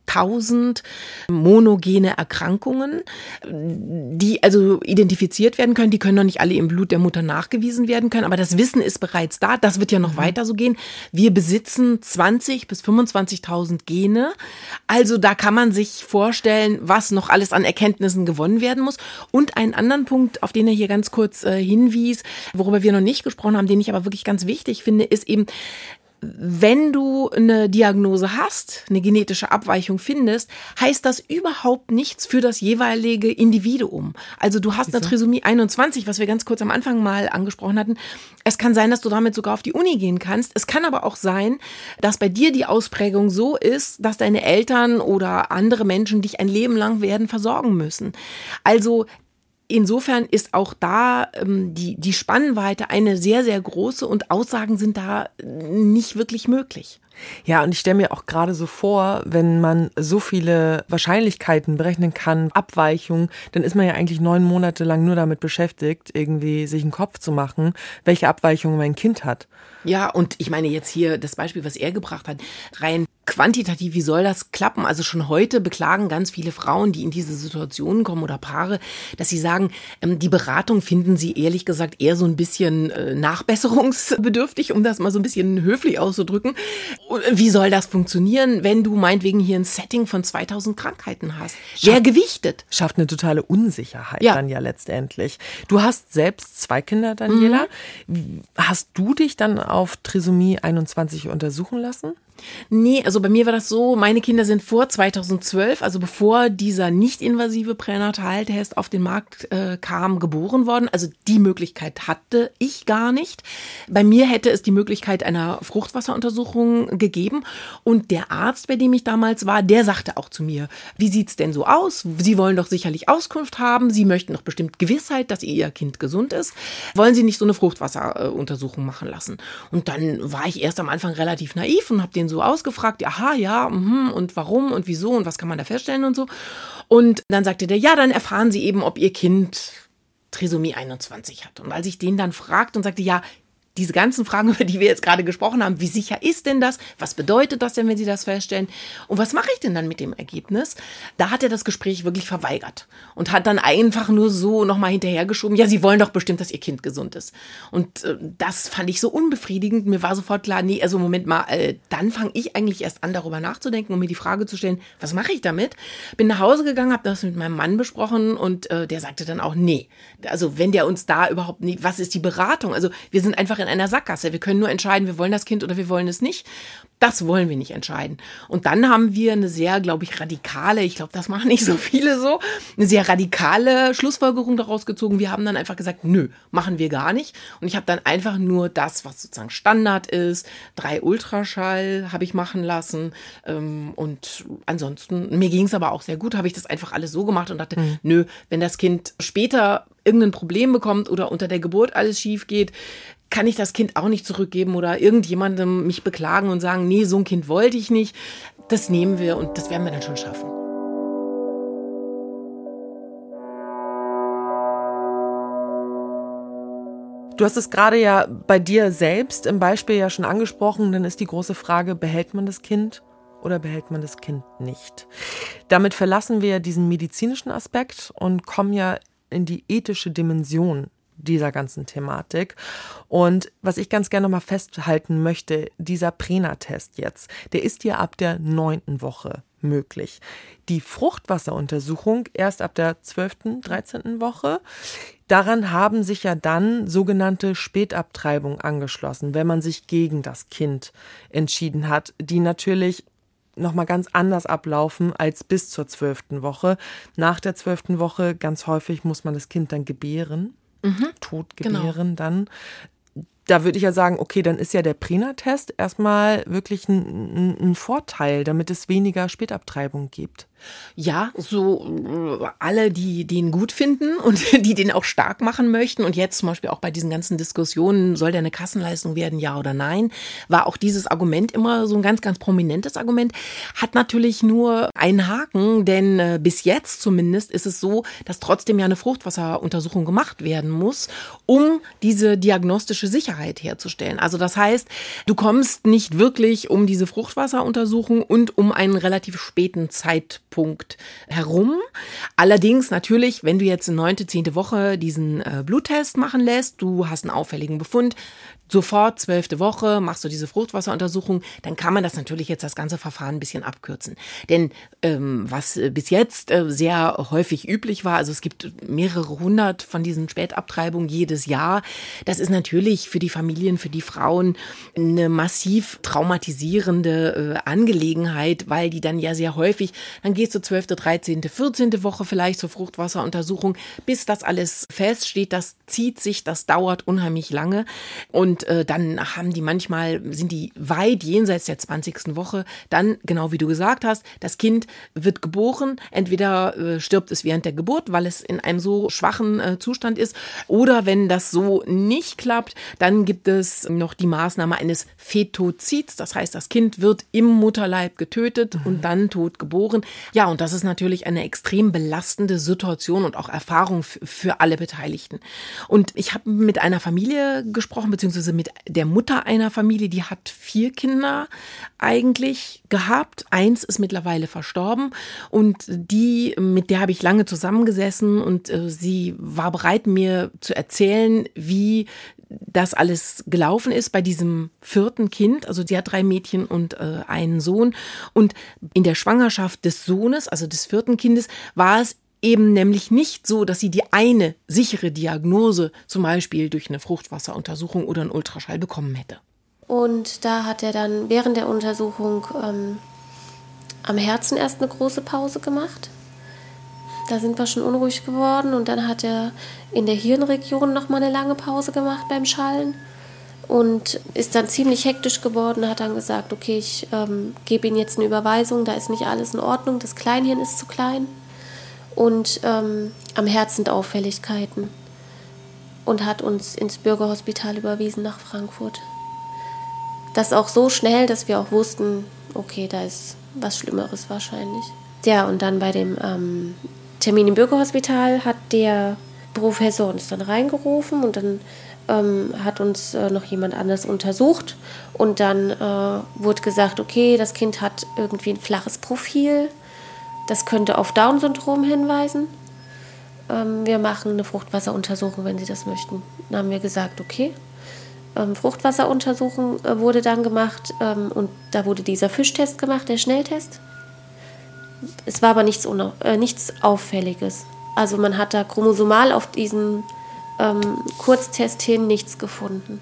Speaker 6: 1000 monogene Erkrankungen, die also identifiziert werden können. Die können noch nicht alle im Blut der Mutter nachgewiesen werden können, aber das Wissen ist bereits da. Das wird ja noch mhm. weiter so gehen. Wir besitzen 20 bis 25.000 Gene. Also da kann man sich vorstellen, was noch alles an Erkenntnissen gewonnen werden muss. Und einen anderen Punkt, auf den er hier ganz kurz äh, hinwies, worüber wir noch nicht gesprochen haben, den ich aber wirklich ganz wichtig finde, ist eben, wenn du eine Diagnose hast, eine genetische Abweichung findest, heißt das überhaupt nichts für das jeweilige Individuum. Also du hast eine Trisomie 21, was wir ganz kurz am Anfang mal angesprochen hatten. Es kann sein, dass du damit sogar auf die Uni gehen kannst. Es kann aber auch sein, dass bei dir die Ausprägung so ist, dass deine Eltern oder andere Menschen dich ein Leben lang werden versorgen müssen. Also Insofern ist auch da ähm, die, die Spannweite eine sehr, sehr große und Aussagen sind da nicht wirklich möglich.
Speaker 4: Ja, und ich stelle mir auch gerade so vor, wenn man so viele Wahrscheinlichkeiten berechnen kann, Abweichungen, dann ist man ja eigentlich neun Monate lang nur damit beschäftigt, irgendwie sich einen Kopf zu machen, welche Abweichungen mein Kind hat.
Speaker 6: Ja, und ich meine jetzt hier das Beispiel, was er gebracht hat, rein quantitativ, wie soll das klappen? Also schon heute beklagen ganz viele Frauen, die in diese Situationen kommen oder Paare, dass sie sagen, ähm, die Beratung finden sie ehrlich gesagt eher so ein bisschen äh, nachbesserungsbedürftig, um das mal so ein bisschen höflich auszudrücken. Wie soll das funktionieren, wenn du meinetwegen hier ein Setting von 2000 Krankheiten hast? Wer gewichtet?
Speaker 4: Schafft eine totale Unsicherheit ja. dann ja letztendlich. Du hast selbst zwei Kinder, Daniela. Mhm. Hast du dich dann auf Trisomie 21 untersuchen lassen?
Speaker 6: Nee, also bei mir war das so, meine Kinder sind vor 2012, also bevor dieser nicht-invasive Pränataltest auf den Markt äh, kam, geboren worden. Also die Möglichkeit hatte ich gar nicht. Bei mir hätte es die Möglichkeit einer Fruchtwasseruntersuchung gegeben. Und der Arzt, bei dem ich damals war, der sagte auch zu mir, wie sieht's denn so aus? Sie wollen doch sicherlich Auskunft haben. Sie möchten doch bestimmt Gewissheit, dass Ihr Kind gesund ist. Wollen Sie nicht so eine Fruchtwasseruntersuchung machen lassen? Und dann war ich erst am Anfang relativ naiv und habe den so so ausgefragt, aha, ja, mh, und warum und wieso und was kann man da feststellen und so. Und dann sagte der, ja, dann erfahren Sie eben, ob Ihr Kind Trisomie 21 hat. Und als ich den dann fragte und sagte, ja, diese ganzen Fragen, über die wir jetzt gerade gesprochen haben, wie sicher ist denn das? Was bedeutet das denn, wenn Sie das feststellen? Und was mache ich denn dann mit dem Ergebnis? Da hat er das Gespräch wirklich verweigert und hat dann einfach nur so nochmal hinterhergeschoben, ja, Sie wollen doch bestimmt, dass Ihr Kind gesund ist. Und äh, das fand ich so unbefriedigend. Mir war sofort klar, nee, also Moment mal, äh, dann fange ich eigentlich erst an, darüber nachzudenken und mir die Frage zu stellen, was mache ich damit? Bin nach Hause gegangen, habe das mit meinem Mann besprochen und äh, der sagte dann auch, nee, also wenn der uns da überhaupt nicht, was ist die Beratung? Also wir sind einfach in einer Sackgasse. Wir können nur entscheiden, wir wollen das Kind oder wir wollen es nicht. Das wollen wir nicht entscheiden. Und dann haben wir eine sehr, glaube ich, radikale, ich glaube, das machen nicht so viele so, eine sehr radikale Schlussfolgerung daraus gezogen. Wir haben dann einfach gesagt, nö, machen wir gar nicht. Und ich habe dann einfach nur das, was sozusagen Standard ist, drei Ultraschall habe ich machen lassen. Ähm, und ansonsten, mir ging es aber auch sehr gut, habe ich das einfach alles so gemacht und dachte, mhm. nö, wenn das Kind später irgendein Problem bekommt oder unter der Geburt alles schief geht, kann ich das Kind auch nicht zurückgeben oder irgendjemandem mich beklagen und sagen, nee, so ein Kind wollte ich nicht. Das nehmen wir und das werden wir dann schon schaffen.
Speaker 4: Du hast es gerade ja bei dir selbst im Beispiel ja schon angesprochen, dann ist die große Frage, behält man das Kind oder behält man das Kind nicht? Damit verlassen wir diesen medizinischen Aspekt und kommen ja in die ethische Dimension dieser ganzen Thematik. Und was ich ganz gerne noch mal festhalten möchte, dieser Prena-Test jetzt, der ist ja ab der neunten Woche möglich. Die Fruchtwasseruntersuchung erst ab der zwölften, dreizehnten Woche. Daran haben sich ja dann sogenannte Spätabtreibung angeschlossen, wenn man sich gegen das Kind entschieden hat, die natürlich nochmal ganz anders ablaufen als bis zur zwölften Woche. Nach der zwölften Woche ganz häufig muss man das Kind dann gebären, mhm. tot gebären genau. dann da würde ich ja sagen, okay, dann ist ja der Prena-Test erstmal wirklich ein, ein, Vorteil, damit es weniger Spätabtreibung gibt.
Speaker 6: Ja, so äh, alle, die den gut finden und die den auch stark machen möchten. Und jetzt zum Beispiel auch bei diesen ganzen Diskussionen, soll der eine Kassenleistung werden, ja oder nein, war auch dieses Argument immer so ein ganz, ganz prominentes Argument, hat natürlich nur einen Haken, denn äh, bis jetzt zumindest ist es so, dass trotzdem ja eine Fruchtwasseruntersuchung gemacht werden muss, um diese diagnostische Sicherheit herzustellen. Also das heißt, du kommst nicht wirklich um diese Fruchtwasseruntersuchung und um einen relativ späten Zeitpunkt Punkt herum. Allerdings natürlich, wenn du jetzt in neunte, zehnte Woche diesen äh, Bluttest machen lässt, du hast einen auffälligen Befund, sofort zwölfte Woche machst du diese Fruchtwasseruntersuchung, dann kann man das natürlich jetzt das ganze Verfahren ein bisschen abkürzen. Denn ähm, was äh, bis jetzt äh, sehr häufig üblich war, also es gibt mehrere hundert von diesen Spätabtreibungen jedes Jahr, das ist natürlich für die Familien, für die Frauen eine massiv traumatisierende äh, Angelegenheit, weil die dann ja sehr häufig, dann gehst du zwölfte, dreizehnte, vierzehnte Woche vielleicht zur Fruchtwasseruntersuchung, bis das alles feststeht, das zieht sich, das dauert unheimlich lange und und äh, dann haben die manchmal, sind die weit jenseits der 20. Woche. Dann, genau wie du gesagt hast, das Kind wird geboren. Entweder äh, stirbt es während der Geburt, weil es in einem so schwachen äh, Zustand ist. Oder wenn das so nicht klappt, dann gibt es noch die Maßnahme eines Fetozids. Das heißt, das Kind wird im Mutterleib getötet mhm. und dann tot geboren. Ja, und das ist natürlich eine extrem belastende Situation und auch Erfahrung für alle Beteiligten. Und ich habe mit einer Familie gesprochen, beziehungsweise mit der Mutter einer Familie, die hat vier Kinder eigentlich gehabt. Eins ist mittlerweile verstorben und die, mit der habe ich lange zusammengesessen und äh, sie war bereit, mir zu erzählen, wie das alles gelaufen ist bei diesem vierten Kind. Also sie hat drei Mädchen und äh, einen Sohn. Und in der Schwangerschaft des Sohnes, also des vierten Kindes, war es eben nämlich nicht so, dass sie die eine sichere Diagnose, zum Beispiel durch eine Fruchtwasseruntersuchung oder einen Ultraschall, bekommen hätte.
Speaker 11: Und da hat er dann während der Untersuchung ähm, am Herzen erst eine große Pause gemacht. Da sind wir schon unruhig geworden und dann hat er in der Hirnregion noch mal eine lange Pause gemacht beim Schallen und ist dann ziemlich hektisch geworden, hat dann gesagt, okay, ich ähm, gebe Ihnen jetzt eine Überweisung, da ist nicht alles in Ordnung, das Kleinhirn ist zu klein und ähm, am Herz sind Auffälligkeiten und hat uns ins Bürgerhospital überwiesen nach Frankfurt. Das auch so schnell, dass wir auch wussten, okay, da ist was Schlimmeres wahrscheinlich. Ja, und dann bei dem ähm, Termin im Bürgerhospital hat der Professor uns dann reingerufen und dann ähm, hat uns äh, noch jemand anders untersucht und dann äh, wurde gesagt, okay, das Kind hat irgendwie ein flaches Profil, das könnte auf Down-Syndrom hinweisen. Ähm, wir machen eine Fruchtwasseruntersuchung, wenn Sie das möchten. Dann haben wir gesagt, okay. Ähm, Fruchtwasseruntersuchung äh, wurde dann gemacht ähm, und da wurde dieser Fischtest gemacht, der Schnelltest. Es war aber nichts, äh, nichts Auffälliges. Also man hat da chromosomal auf diesen ähm, Kurztest hin nichts gefunden.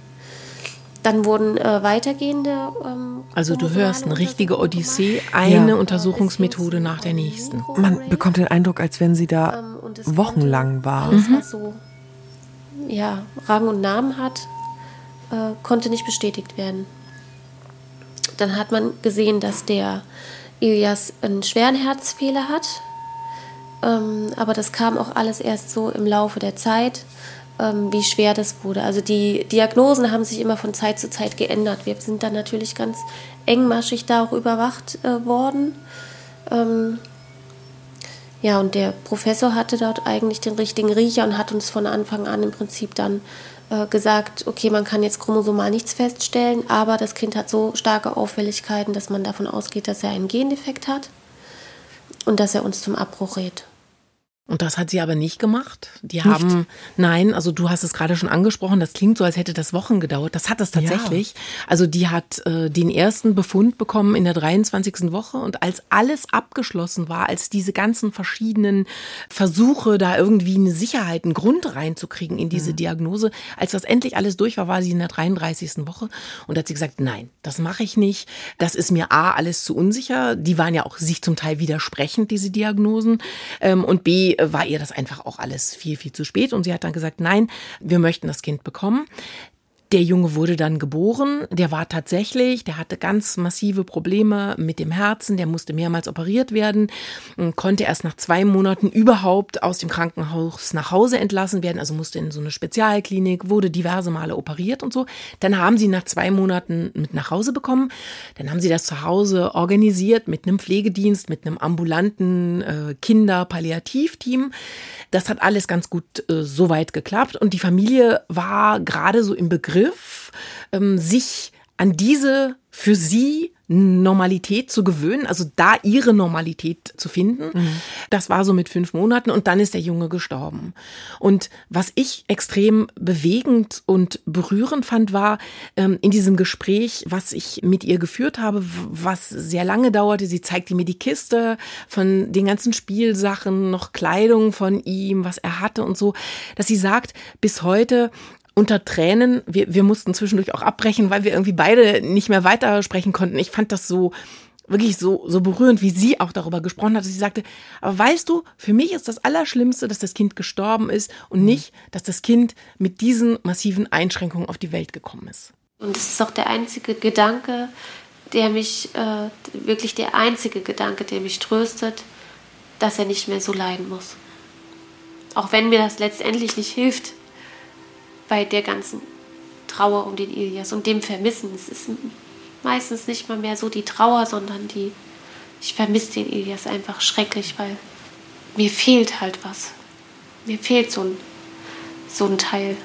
Speaker 11: Dann wurden äh, weitergehende. Ähm,
Speaker 6: also du hörst eine richtige Odyssee, eine ja. Untersuchungsmethode nach der nächsten.
Speaker 4: Man bekommt den Eindruck, als wenn sie da ähm, wochenlang war.
Speaker 11: Alles, was so ja, Rang und Namen hat, äh, konnte nicht bestätigt werden. Dann hat man gesehen, dass der Ilias einen schweren Herzfehler hat. Ähm, aber das kam auch alles erst so im Laufe der Zeit, wie schwer das wurde. Also die Diagnosen haben sich immer von Zeit zu Zeit geändert. Wir sind dann natürlich ganz engmaschig da auch überwacht äh, worden. Ähm, ja, und der Professor hatte dort eigentlich den richtigen Riecher und hat uns von Anfang an im Prinzip dann äh, gesagt, okay, man kann jetzt chromosomal nichts feststellen, aber das Kind hat so starke Auffälligkeiten, dass man davon ausgeht, dass er einen Gendefekt hat und dass er uns zum Abbruch rät.
Speaker 6: Und das hat sie aber nicht gemacht. Die nicht. haben, nein, also du hast es gerade schon angesprochen, das klingt so, als hätte das Wochen gedauert. Das hat das tatsächlich. Ja. Also die hat äh, den ersten Befund bekommen in der 23. Woche und als alles abgeschlossen war, als diese ganzen verschiedenen Versuche, da irgendwie eine Sicherheit, einen Grund reinzukriegen in diese mhm. Diagnose, als das endlich alles durch war, war sie in der 33. Woche und hat sie gesagt, nein, das mache ich nicht. Das ist mir A, alles zu unsicher. Die waren ja auch sich zum Teil widersprechend, diese Diagnosen. Ähm, und B, war ihr das einfach auch alles viel, viel zu spät. Und sie hat dann gesagt, nein, wir möchten das Kind bekommen. Der Junge wurde dann geboren. Der war tatsächlich, der hatte ganz massive Probleme mit dem Herzen. Der musste mehrmals operiert werden, konnte erst nach zwei Monaten überhaupt aus dem Krankenhaus nach Hause entlassen werden. Also musste in so eine Spezialklinik, wurde diverse Male operiert und so. Dann haben sie nach zwei Monaten mit nach Hause bekommen. Dann haben sie das zu Hause organisiert mit einem Pflegedienst, mit einem ambulanten äh, Kinder-Palliativteam. Das hat alles ganz gut äh, soweit geklappt. Und die Familie war gerade so im Begriff, ähm, sich an diese für sie Normalität zu gewöhnen, also da ihre Normalität zu finden. Mhm. Das war so mit fünf Monaten und dann ist der Junge gestorben. Und was ich extrem bewegend und berührend fand, war ähm, in diesem Gespräch, was ich mit ihr geführt habe, was sehr lange dauerte. Sie zeigte mir die Kiste von den ganzen Spielsachen, noch Kleidung von ihm, was er hatte und so, dass sie sagt, bis heute unter Tränen. Wir, wir mussten zwischendurch auch abbrechen, weil wir irgendwie beide nicht mehr weitersprechen konnten. Ich fand das so wirklich so, so berührend, wie sie auch darüber gesprochen hat. Sie sagte, aber weißt du, für mich ist das Allerschlimmste, dass das Kind gestorben ist und mhm. nicht, dass das Kind mit diesen massiven Einschränkungen auf die Welt gekommen ist.
Speaker 11: Und das ist auch der einzige Gedanke, der mich, äh, wirklich der einzige Gedanke, der mich tröstet, dass er nicht mehr so leiden muss. Auch wenn mir das letztendlich nicht hilft, bei der ganzen Trauer um den Ilias und dem Vermissen. Es ist meistens nicht mal mehr so die Trauer, sondern die, ich vermisse den Ilias einfach schrecklich, weil mir fehlt halt was. Mir fehlt so ein, so ein Teil.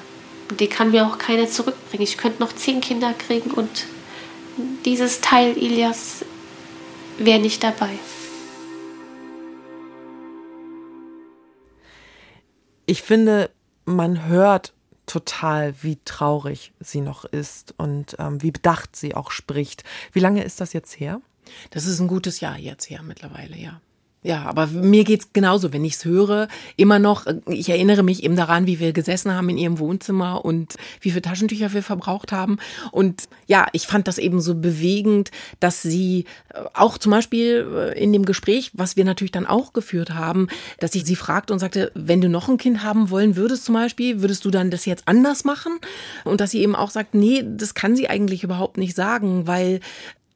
Speaker 11: Und den kann mir auch keiner zurückbringen. Ich könnte noch zehn Kinder kriegen und dieses Teil Ilias wäre nicht dabei.
Speaker 4: Ich finde, man hört total, wie traurig sie noch ist und ähm, wie bedacht sie auch spricht. Wie lange ist das jetzt her?
Speaker 6: Das ist ein gutes Jahr jetzt her mittlerweile, ja. Ja, aber mir geht's genauso, wenn ich's höre, immer noch, ich erinnere mich eben daran, wie wir gesessen haben in ihrem Wohnzimmer und wie viele Taschentücher wir verbraucht haben. Und ja, ich fand das eben so bewegend, dass sie äh, auch zum Beispiel äh, in dem Gespräch, was wir natürlich dann auch geführt haben, dass ich sie fragte und sagte, wenn du noch ein Kind haben wollen würdest zum Beispiel, würdest du dann das jetzt anders machen? Und dass sie eben auch sagt, nee, das kann sie eigentlich überhaupt nicht sagen, weil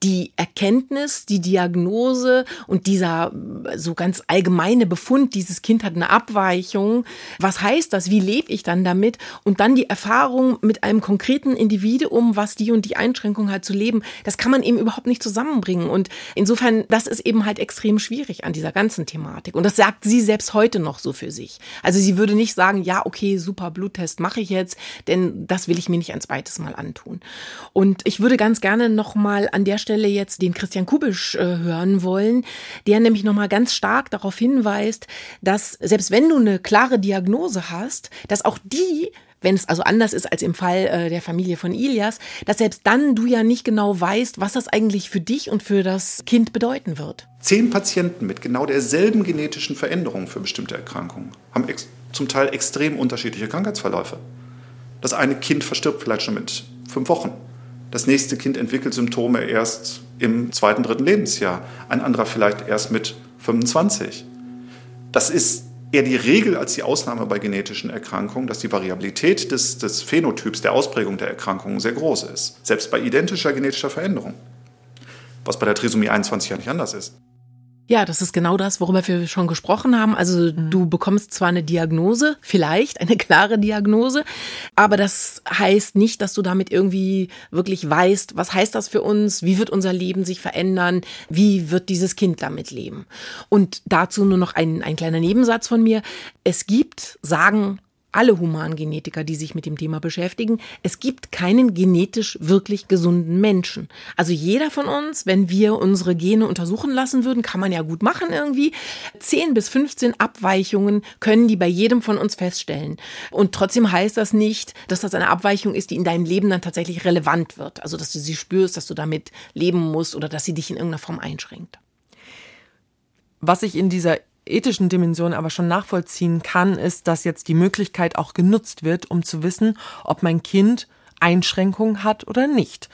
Speaker 6: die Erkenntnis, die Diagnose und dieser so ganz allgemeine Befund, dieses Kind hat eine Abweichung, was heißt das, wie lebe ich dann damit? Und dann die Erfahrung mit einem konkreten Individuum, was die und die Einschränkung hat zu leben, das kann man eben überhaupt nicht zusammenbringen. Und insofern, das ist eben halt extrem schwierig an dieser ganzen Thematik. Und das sagt sie selbst heute noch so für sich. Also sie würde nicht sagen, ja, okay, super Bluttest mache ich jetzt, denn das will ich mir nicht ein zweites Mal antun. Und ich würde ganz gerne noch mal an der Stelle jetzt den Christian Kubisch äh, hören wollen, der nämlich noch mal ganz stark darauf hinweist, dass selbst wenn du eine klare Diagnose hast, dass auch die wenn es also anders ist als im Fall äh, der Familie von Ilias, dass selbst dann du ja nicht genau weißt, was das eigentlich für dich und für das Kind bedeuten wird.
Speaker 9: Zehn Patienten mit genau derselben genetischen Veränderung für bestimmte Erkrankungen haben zum Teil extrem unterschiedliche Krankheitsverläufe. Das eine Kind verstirbt vielleicht schon mit fünf Wochen. Das nächste Kind entwickelt Symptome erst im zweiten, dritten Lebensjahr. Ein anderer vielleicht erst mit 25. Das ist eher die Regel als die Ausnahme bei genetischen Erkrankungen, dass die Variabilität des, des Phänotyps, der Ausprägung der Erkrankungen sehr groß ist. Selbst bei identischer genetischer Veränderung. Was bei der Trisomie 21 ja nicht anders ist.
Speaker 6: Ja, das ist genau das, worüber wir schon gesprochen haben. Also du bekommst zwar eine Diagnose, vielleicht eine klare Diagnose, aber das heißt nicht, dass du damit irgendwie wirklich weißt, was heißt das für uns, wie wird unser Leben sich verändern, wie wird dieses Kind damit leben. Und dazu nur noch ein, ein kleiner Nebensatz von mir. Es gibt, sagen alle Humangenetiker, die sich mit dem Thema beschäftigen, es gibt keinen genetisch wirklich gesunden Menschen. Also jeder von uns, wenn wir unsere Gene untersuchen lassen würden, kann man ja gut machen irgendwie, 10 bis 15 Abweichungen können die bei jedem von uns feststellen. Und trotzdem heißt das nicht, dass das eine Abweichung ist, die in deinem Leben dann tatsächlich relevant wird. Also dass du sie spürst, dass du damit leben musst oder dass sie dich in irgendeiner Form einschränkt.
Speaker 4: Was ich in dieser ethischen Dimension aber schon nachvollziehen kann, ist, dass jetzt die Möglichkeit auch genutzt wird, um zu wissen, ob mein Kind Einschränkungen hat oder nicht.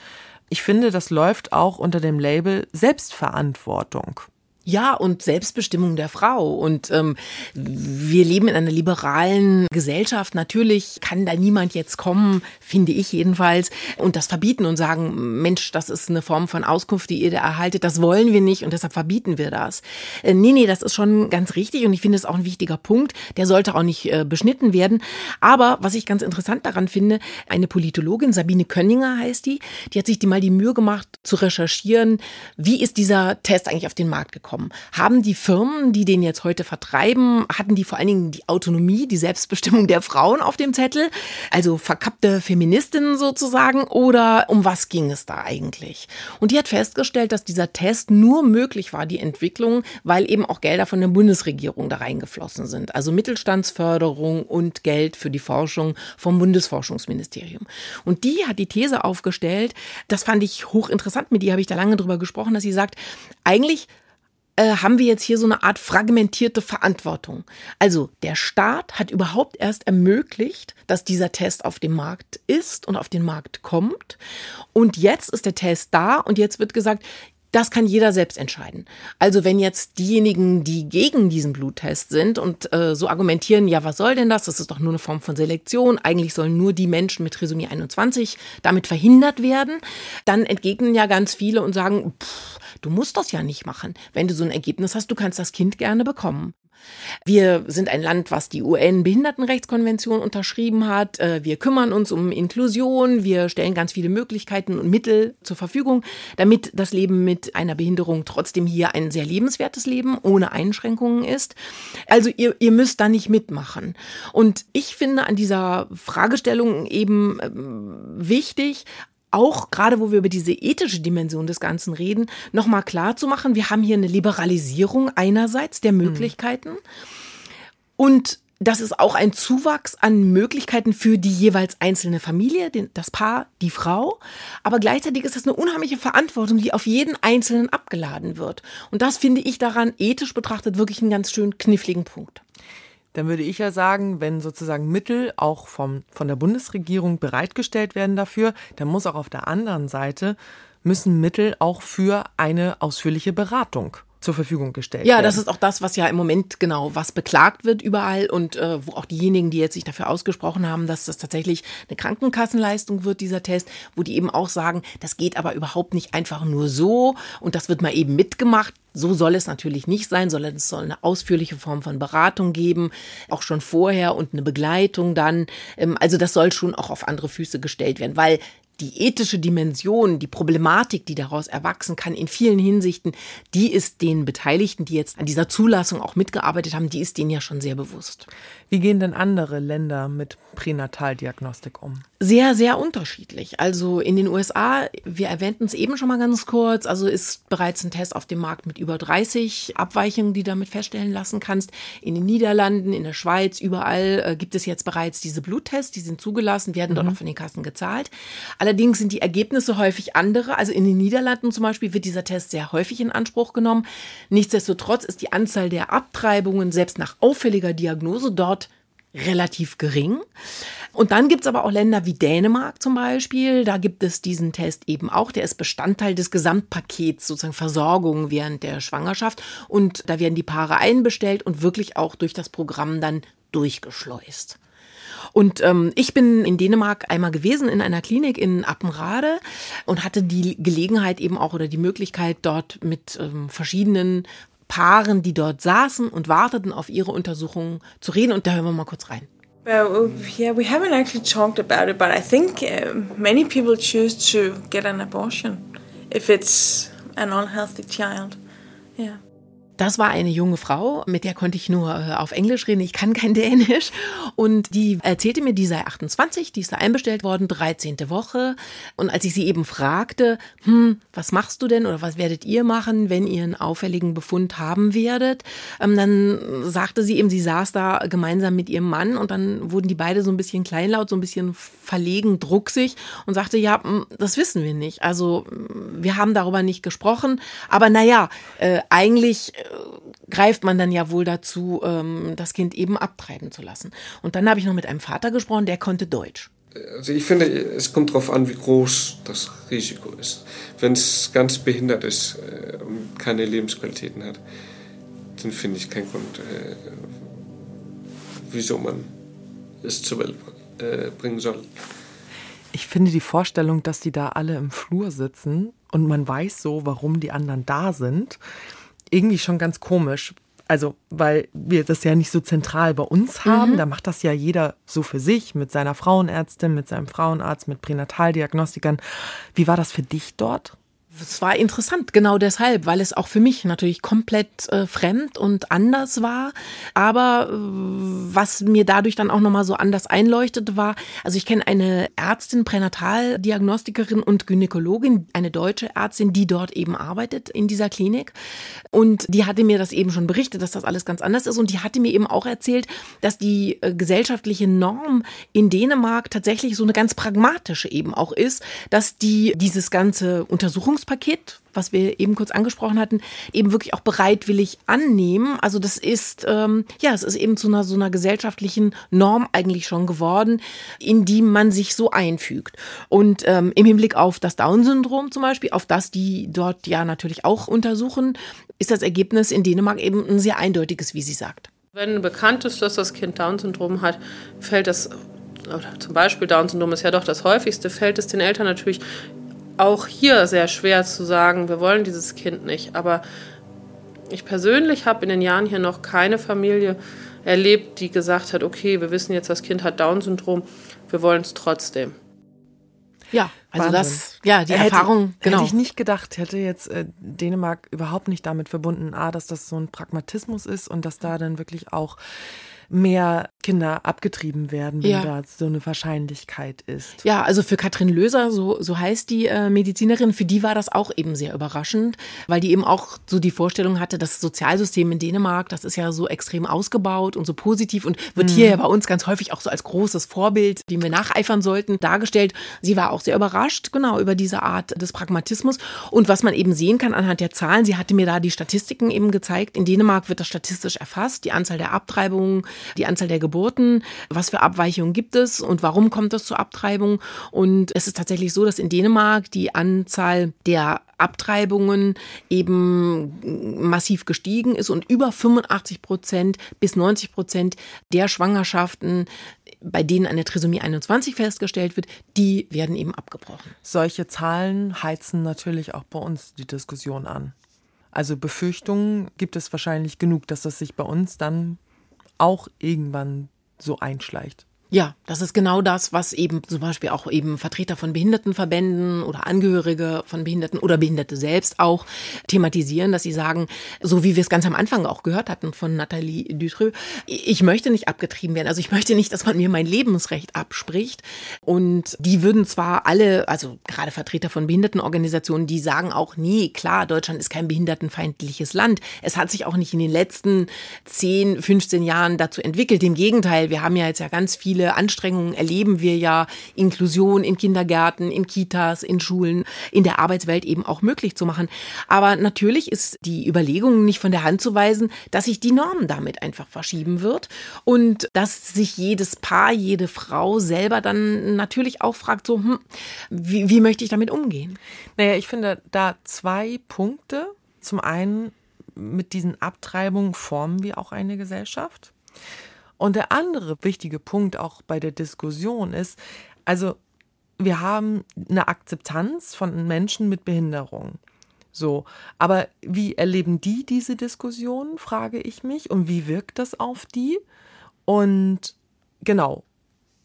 Speaker 4: Ich finde, das läuft auch unter dem Label Selbstverantwortung.
Speaker 6: Ja, und Selbstbestimmung der Frau. Und ähm, wir leben in einer liberalen Gesellschaft. Natürlich kann da niemand jetzt kommen, finde ich jedenfalls, und das verbieten und sagen, Mensch, das ist eine Form von Auskunft, die ihr da erhaltet. Das wollen wir nicht und deshalb verbieten wir das. Äh, nee, nee, das ist schon ganz richtig und ich finde es auch ein wichtiger Punkt. Der sollte auch nicht äh, beschnitten werden. Aber was ich ganz interessant daran finde, eine Politologin, Sabine Könninger heißt die, die hat sich die mal die Mühe gemacht zu recherchieren, wie ist dieser Test eigentlich auf den Markt gekommen bekommen. Haben die Firmen, die den jetzt heute vertreiben, hatten die vor allen Dingen die Autonomie, die Selbstbestimmung der Frauen auf dem Zettel? Also verkappte Feministinnen sozusagen? Oder um was ging es da eigentlich? Und die hat festgestellt, dass dieser Test nur möglich war, die Entwicklung, weil eben auch Gelder von der Bundesregierung da reingeflossen sind. Also Mittelstandsförderung und Geld für die Forschung vom Bundesforschungsministerium. Und die hat die These aufgestellt, das fand ich hochinteressant, mit ihr habe ich da lange drüber gesprochen, dass sie sagt, eigentlich äh, haben wir jetzt hier so eine Art fragmentierte Verantwortung. Also der Staat hat überhaupt erst ermöglicht, dass dieser Test auf dem Markt ist und auf den Markt kommt. Und jetzt ist der Test da und jetzt wird gesagt, das kann jeder selbst entscheiden. Also wenn jetzt diejenigen, die gegen diesen Bluttest sind und äh, so argumentieren, ja, was soll denn das? Das ist doch nur eine Form von Selektion. Eigentlich sollen nur die Menschen mit Trisomie 21 damit verhindert werden. Dann entgegnen ja ganz viele und sagen, pff, du musst das ja nicht machen. Wenn du so ein Ergebnis hast, du kannst das Kind gerne bekommen. Wir sind ein Land, was die UN-Behindertenrechtskonvention unterschrieben hat. Äh, wir kümmern uns um Inklusion. Wir stellen ganz viele Möglichkeiten und Mittel zur Verfügung, damit das Leben mit einer Behinderung trotzdem hier ein sehr lebenswertes Leben ohne Einschränkungen ist. Also ihr, ihr müsst da nicht mitmachen. Und ich finde an dieser Fragestellung eben ähm, wichtig, auch gerade wo wir über diese ethische Dimension des Ganzen reden, nochmal klar zu machen, wir haben hier eine Liberalisierung einerseits der mhm. Möglichkeiten mhm. und das ist auch ein Zuwachs an Möglichkeiten für die jeweils einzelne Familie, das Paar, die Frau. Aber gleichzeitig ist das eine unheimliche Verantwortung, die auf jeden Einzelnen abgeladen wird. Und das finde ich daran ethisch betrachtet wirklich einen ganz schön kniffligen Punkt
Speaker 4: dann würde ich ja sagen, wenn sozusagen Mittel auch vom, von der Bundesregierung bereitgestellt werden dafür, dann muss auch auf der anderen Seite müssen Mittel auch für eine ausführliche Beratung zur Verfügung gestellt
Speaker 6: ja,
Speaker 4: werden.
Speaker 6: das ist auch das, was ja im Moment genau, was beklagt wird überall und äh, wo auch diejenigen, die jetzt sich dafür ausgesprochen haben, dass das tatsächlich eine Krankenkassenleistung wird, dieser Test, wo die eben auch sagen, das geht aber überhaupt nicht einfach nur so und das wird mal eben mitgemacht. So soll es natürlich nicht sein, sondern es soll eine ausführliche Form von Beratung geben, auch schon vorher und eine Begleitung dann. Ähm, also das soll schon auch auf andere Füße gestellt werden, weil die ethische Dimension, die Problematik, die daraus erwachsen kann, in vielen Hinsichten, die ist den Beteiligten, die jetzt an dieser Zulassung auch mitgearbeitet haben, die ist denen ja schon sehr bewusst.
Speaker 4: Wie gehen denn andere Länder mit Pränataldiagnostik um?
Speaker 6: Sehr, sehr unterschiedlich. Also in den USA, wir erwähnten es eben schon mal ganz kurz, also ist bereits ein Test auf dem Markt mit über 30 Abweichungen, die du damit feststellen lassen kannst. In den Niederlanden, in der Schweiz, überall äh, gibt es jetzt bereits diese Bluttests, die sind zugelassen, werden dort
Speaker 4: Mhm.
Speaker 6: auch von den Kassen gezahlt. Allerdings sind die Ergebnisse häufig andere. Also in den Niederlanden zum Beispiel wird dieser Test sehr häufig in Anspruch genommen. Nichtsdestotrotz ist die Anzahl der Abtreibungen selbst nach auffälliger Diagnose dort relativ gering. Und dann gibt's aber auch Länder wie Dänemark zum Beispiel. Da gibt es diesen Test eben auch. Der ist Bestandteil des Gesamtpakets, sozusagen Versorgung während der Schwangerschaft. Und da werden die Paare einbestellt und wirklich auch durch das Programm dann durchgeschleust. Und ähm, ich bin in Dänemark einmal gewesen in einer Klinik in Appenrade und hatte die Gelegenheit eben auch oder die Möglichkeit dort mit ähm, verschiedenen Paaren, die dort saßen und warteten auf ihre Untersuchungen zu reden. Und da hören wir mal kurz rein.
Speaker 12: Well, yeah, we haven't actually talked about it, but I think uh, many people choose to get an abortion if it's an unhealthy child. Yeah.
Speaker 6: Das war eine junge Frau, mit der konnte ich nur äh, auf Englisch reden. Ich kann kein Dänisch. Und die erzählte mir, die sei 28, die ist da einbestellt worden, 13. Woche. Und als ich sie eben fragte, hm, was machst du denn oder was werdet ihr machen, wenn ihr einen auffälligen Befund haben werdet, ähm, dann sagte sie eben, sie saß da gemeinsam mit ihrem Mann und dann wurden die beide so ein bisschen kleinlaut, so ein bisschen verlegen, drucksig und sagte, ja, hm, das wissen wir nicht. Also hm, wir haben darüber nicht gesprochen. Aber naja, äh, eigentlich äh, greift man dann ja wohl dazu, ähm, das Kind eben abtreiben zu lassen. Und dann habe ich noch mit einem Vater gesprochen, der konnte Deutsch.
Speaker 13: Also ich finde, es kommt darauf an, wie groß das Risiko ist. Wenn es ganz behindert ist äh, und keine Lebensqualitäten hat, dann finde ich keinen Grund, äh, wieso man es zur Welt äh, bringen soll.
Speaker 4: Ich finde die Vorstellung, dass die da alle im Flur sitzen und man weiß so, warum die anderen da sind, irgendwie schon ganz komisch. Also, weil wir das ja nicht so zentral bei uns haben.
Speaker 6: Mhm.
Speaker 4: Da macht das ja jeder so für sich, mit seiner Frauenärztin, mit seinem Frauenarzt, mit Pränataldiagnostikern. Wie war das für dich dort?
Speaker 6: Es war interessant, genau deshalb, weil es auch für mich natürlich komplett äh, fremd und anders war. Aber äh, was mir dadurch dann auch nochmal so anders einleuchtete, war, also ich kenne eine Ärztin, Pränataldiagnostikerin und Gynäkologin, eine deutsche Ärztin, die dort eben arbeitet in dieser Klinik. Und die hatte mir das eben schon berichtet, dass das alles ganz anders ist. Und die hatte mir eben auch erzählt, dass die äh, gesellschaftliche Norm in Dänemark tatsächlich so eine ganz pragmatische eben auch ist, dass die dieses ganze Untersuchungspaket, was wir eben kurz angesprochen hatten, eben wirklich auch bereitwillig annehmen. Also das ist, ähm, ja, es ist eben zu einer so einer gesellschaftlichen Norm eigentlich schon geworden, in die man sich so einfügt. Und ähm, im Hinblick auf das Down-Syndrom zum Beispiel, auf das die dort ja natürlich auch untersuchen, ist das Ergebnis in Dänemark eben ein sehr eindeutiges, wie sie sagt.
Speaker 14: Wenn bekannt ist, dass das Kind Down-Syndrom hat, fällt das, zum Beispiel Down-Syndrom ist ja doch das häufigste, fällt es den Eltern natürlich auch hier sehr schwer zu sagen, wir wollen dieses Kind nicht. Aber ich persönlich habe in den Jahren hier noch keine Familie erlebt, die gesagt hat, okay, wir wissen jetzt, das Kind hat Down-Syndrom, wir wollen es trotzdem.
Speaker 6: Ja, also
Speaker 4: Wahnsinn.
Speaker 6: das, ja, die
Speaker 4: Hätte-
Speaker 6: Erfahrung, genau.
Speaker 4: Hätte ich nicht gedacht, hätte jetzt äh, Dänemark überhaupt nicht damit verbunden, A, dass das so ein Pragmatismus ist und dass da dann wirklich auch mehr Kinder abgetrieben werden, wenn
Speaker 6: Ja.
Speaker 4: da so eine Wahrscheinlichkeit ist.
Speaker 6: Ja, also für Katrin Löser, so, so heißt die äh, Medizinerin, für die war das auch eben sehr überraschend, weil die eben auch so die Vorstellung hatte, das Sozialsystem in Dänemark, das ist ja so extrem ausgebaut und so positiv und wird
Speaker 4: Mhm.
Speaker 6: hier ja bei uns ganz häufig auch so als großes Vorbild, dem wir nacheifern sollten, dargestellt. Sie war auch sehr überrascht, genau, über diese Art des Pragmatismus. Und was man eben sehen kann anhand der Zahlen, sie hatte mir da die Statistiken eben gezeigt. In Dänemark wird das statistisch erfasst, die Anzahl der Abtreibungen, die Anzahl der Geburten, was für Abweichungen gibt es und warum kommt es zur Abtreibung. Und es ist tatsächlich so, dass in Dänemark die Anzahl der Abtreibungen eben massiv gestiegen ist und über 85 Prozent bis 90 Prozent der Schwangerschaften, bei denen eine Trisomie 21 festgestellt wird, die werden eben abgebrochen.
Speaker 4: Solche Zahlen heizen natürlich auch bei uns die Diskussion an. Also Befürchtungen gibt es wahrscheinlich genug, dass das sich bei uns dann auch irgendwann so einschleicht.
Speaker 6: Ja, das ist genau das, was eben zum Beispiel auch eben Vertreter von Behindertenverbänden oder Angehörige von Behinderten oder Behinderte selbst auch thematisieren, dass sie sagen, so wie wir es ganz am Anfang auch gehört hatten von Nathalie Dutreux, ich möchte nicht abgetrieben werden. Also ich möchte nicht, dass man mir mein Lebensrecht abspricht. Und die würden zwar alle, also gerade Vertreter von Behindertenorganisationen, die sagen auch, nee, klar, Deutschland ist kein behindertenfeindliches Land. Es hat sich auch nicht in den letzten 10, 15 Jahren dazu entwickelt. Im Gegenteil, wir haben ja jetzt ja ganz viele viele Anstrengungen erleben wir ja, Inklusion in Kindergärten, in Kitas, in Schulen, in der Arbeitswelt eben auch möglich zu machen. Aber natürlich ist die Überlegung nicht von der Hand zu weisen, dass sich die Norm damit einfach verschieben wird und dass sich jedes Paar, jede Frau selber dann natürlich auch fragt, so, hm, wie, wie möchte ich damit umgehen?
Speaker 4: Naja, ich finde da zwei Punkte. Zum einen, mit diesen Abtreibungen formen wir auch eine Gesellschaft. Und der andere wichtige Punkt auch bei der Diskussion ist, also wir haben eine Akzeptanz von Menschen mit Behinderung. So, aber wie erleben die diese Diskussion, frage ich mich, und wie wirkt das auf die? Und genau,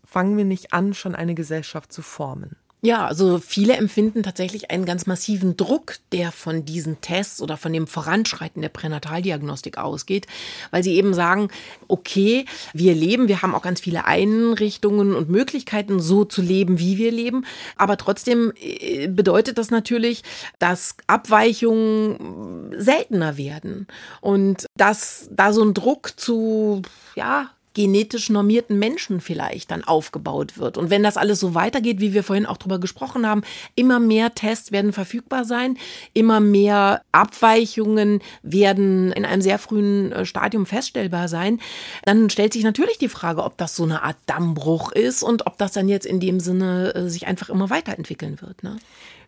Speaker 4: fangen wir nicht an, schon eine Gesellschaft zu formen.
Speaker 6: Ja, also viele empfinden tatsächlich einen ganz massiven Druck, der von diesen Tests oder von dem Voranschreiten der Pränataldiagnostik ausgeht, weil sie eben sagen, okay, wir leben, wir haben auch ganz viele Einrichtungen und Möglichkeiten, so zu leben, wie wir leben, aber trotzdem äh, bedeutet das natürlich, dass Abweichungen seltener werden. Und dass da so ein Druck zu, ja, genetisch normierten Menschen vielleicht dann aufgebaut wird. Und wenn das alles so weitergeht, wie wir vorhin auch drüber gesprochen haben, immer mehr Tests werden verfügbar sein, immer mehr Abweichungen werden in einem sehr frühen äh, Stadium feststellbar sein, dann stellt sich natürlich die Frage, ob das so eine Art Dammbruch ist und ob das dann jetzt in dem Sinne äh, sich einfach immer weiterentwickeln wird. Ne?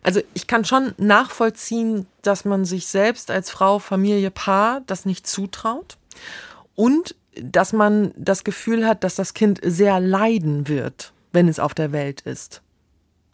Speaker 4: Also ich kann schon nachvollziehen, dass man sich selbst als Frau, Familie, Paar das nicht zutraut. Und dass man das Gefühl hat, dass das Kind sehr leiden wird, wenn es auf der Welt ist.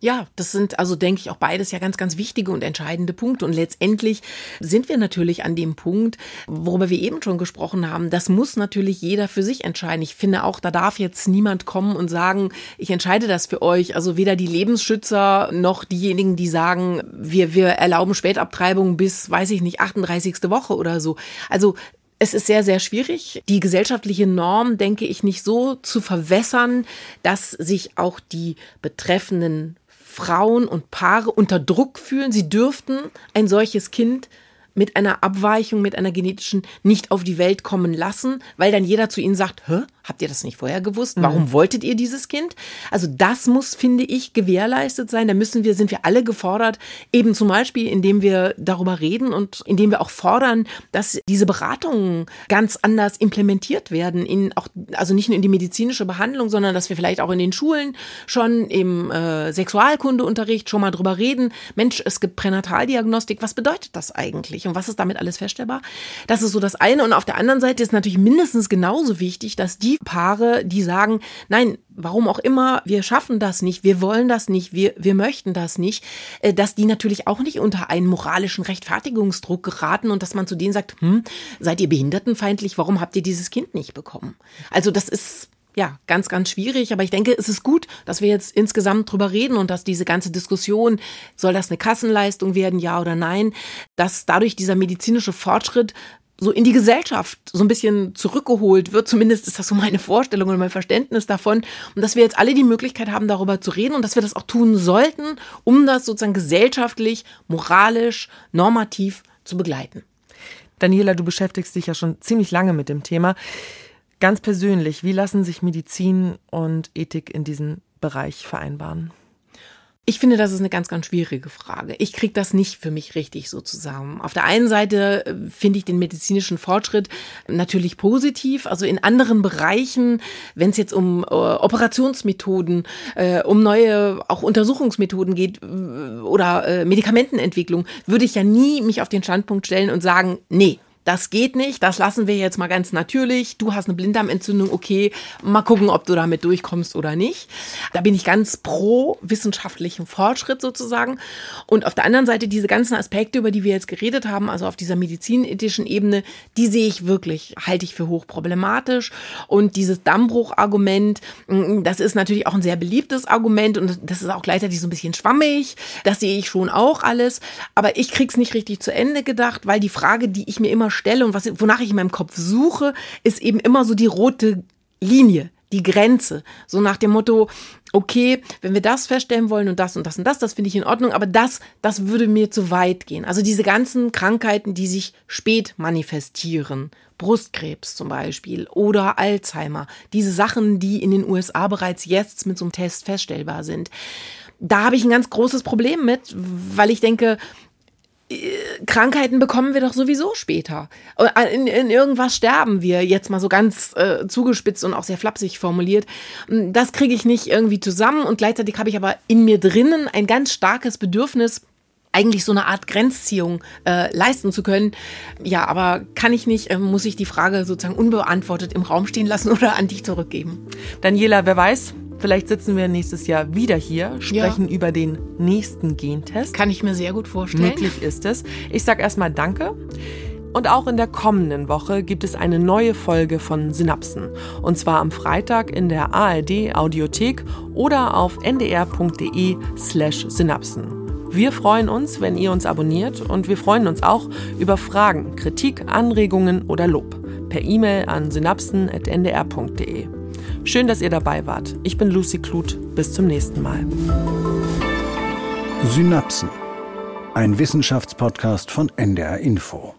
Speaker 6: Ja, das sind also, denke ich, auch beides ja ganz, ganz wichtige und entscheidende Punkte. Und letztendlich sind wir natürlich an dem Punkt, worüber wir eben schon gesprochen haben. Das muss natürlich jeder für sich entscheiden. Ich finde auch, da darf jetzt niemand kommen und sagen, ich entscheide das für euch. Also weder die Lebensschützer noch diejenigen, die sagen, wir, wir erlauben Spätabtreibung bis, weiß ich nicht, 38. Woche oder so. Also es ist sehr, sehr schwierig, die gesellschaftliche Norm, denke ich, nicht so zu verwässern, dass sich auch die betreffenden Frauen und Paare unter Druck fühlen. Sie dürften ein solches Kind mit einer Abweichung, mit einer genetischen nicht auf die Welt kommen lassen, weil dann jeder zu ihnen sagt, Hä, habt ihr das nicht vorher gewusst? Warum mhm. wolltet ihr dieses Kind? Also das muss, finde ich, gewährleistet sein. Da müssen wir, sind wir alle gefordert, eben zum Beispiel, indem wir darüber reden und indem wir auch fordern, dass diese Beratungen ganz anders implementiert werden, in auch, also nicht nur in die medizinische Behandlung, sondern dass wir vielleicht auch in den Schulen schon im äh, Sexualkundeunterricht schon mal drüber reden. Mensch, es gibt Pränataldiagnostik. Was bedeutet das eigentlich? Eigentlich und was ist damit alles feststellbar? Das ist so das eine. Und auf der anderen Seite ist natürlich mindestens genauso wichtig, dass die Paare, die sagen, nein, warum auch immer, wir schaffen das nicht, wir wollen das nicht, wir, wir möchten das nicht, äh, dass die natürlich auch nicht unter einen moralischen Rechtfertigungsdruck geraten und dass man zu denen sagt, hm, seid ihr behindertenfeindlich, warum habt ihr dieses Kind nicht bekommen? Also das ist ja, ganz, ganz schwierig. Aber ich denke, es ist gut, dass wir jetzt insgesamt drüber reden und dass diese ganze Diskussion, soll das eine Kassenleistung werden, ja oder nein, dass dadurch dieser medizinische Fortschritt so in die Gesellschaft so ein bisschen zurückgeholt wird. Zumindest ist das so meine Vorstellung und mein Verständnis davon. Und dass wir jetzt alle die Möglichkeit haben, darüber zu reden und dass wir das auch tun sollten, um das sozusagen gesellschaftlich, moralisch, normativ zu begleiten.
Speaker 4: Daniela, du beschäftigst dich ja schon ziemlich lange mit dem Thema. Ganz persönlich, wie lassen sich Medizin und Ethik in diesem Bereich vereinbaren?
Speaker 6: Ich finde, das ist eine ganz, ganz schwierige Frage. Ich kriege das nicht für mich richtig so zusammen. Auf der einen Seite äh, finde ich den medizinischen Fortschritt natürlich positiv. Also in anderen Bereichen, wenn es jetzt um äh, Operationsmethoden, äh, um neue auch Untersuchungsmethoden geht äh, oder äh, Medikamentenentwicklung, würde ich ja nie mich auf den Standpunkt stellen und sagen, nee, das geht nicht, das lassen wir jetzt mal ganz natürlich. Du hast eine Blinddarmentzündung, okay, mal gucken, ob du damit durchkommst oder nicht. Da bin ich ganz pro wissenschaftlichen Fortschritt sozusagen. Und auf der anderen Seite diese ganzen Aspekte, über die wir jetzt geredet haben, also auf dieser medizinethischen Ebene, die sehe ich wirklich, halte ich für hochproblematisch. Und dieses Dammbruch-Argument, mm, das ist natürlich auch ein sehr beliebtes Argument und das ist auch gleichzeitig so ein bisschen schwammig. Das sehe ich schon auch alles. Aber ich krieg's nicht richtig zu Ende gedacht, weil die Frage, die ich mir immer stelle und was, wonach ich in meinem Kopf suche, ist eben immer so die rote Linie, die Grenze. So nach dem Motto, okay, wenn wir das feststellen wollen und das und das und das, das finde ich in Ordnung, aber das, das würde mir zu weit gehen. Also diese ganzen Krankheiten, die sich spät manifestieren, Brustkrebs zum Beispiel oder Alzheimer, diese Sachen, die in den USA bereits jetzt mit so einem Test feststellbar sind. Da habe ich ein ganz großes Problem mit, weil ich denke, Krankheiten bekommen wir doch sowieso später. In, in irgendwas sterben wir, jetzt mal so ganz äh, zugespitzt und auch sehr flapsig formuliert. Das kriege ich nicht irgendwie zusammen und gleichzeitig habe ich aber in mir drinnen ein ganz starkes Bedürfnis, eigentlich so eine Art Grenzziehung äh, leisten zu können. Ja, aber kann ich nicht, äh, muss ich die Frage sozusagen unbeantwortet im Raum stehen lassen oder an dich zurückgeben?
Speaker 4: Daniela, wer weiß, Vielleicht sitzen wir nächstes Jahr wieder hier, sprechen ja. über den nächsten Gentest.
Speaker 6: Kann ich mir sehr gut vorstellen.
Speaker 4: Möglich ist es. Ich sage erstmal Danke. Und auch in der kommenden Woche gibt es eine neue Folge von Synapsen. Und zwar am Freitag in der ARD Audiothek oder auf ndr.de slash Synapsen. Wir freuen uns, wenn ihr uns abonniert und wir freuen uns auch über Fragen, Kritik, Anregungen oder Lob per E-Mail an synapsen.ndr.de. Schön, dass ihr dabei wart. Ich bin Lucy Kluth. Bis zum nächsten Mal.
Speaker 5: Synapsen. Ein Wissenschaftspodcast von NDR Info.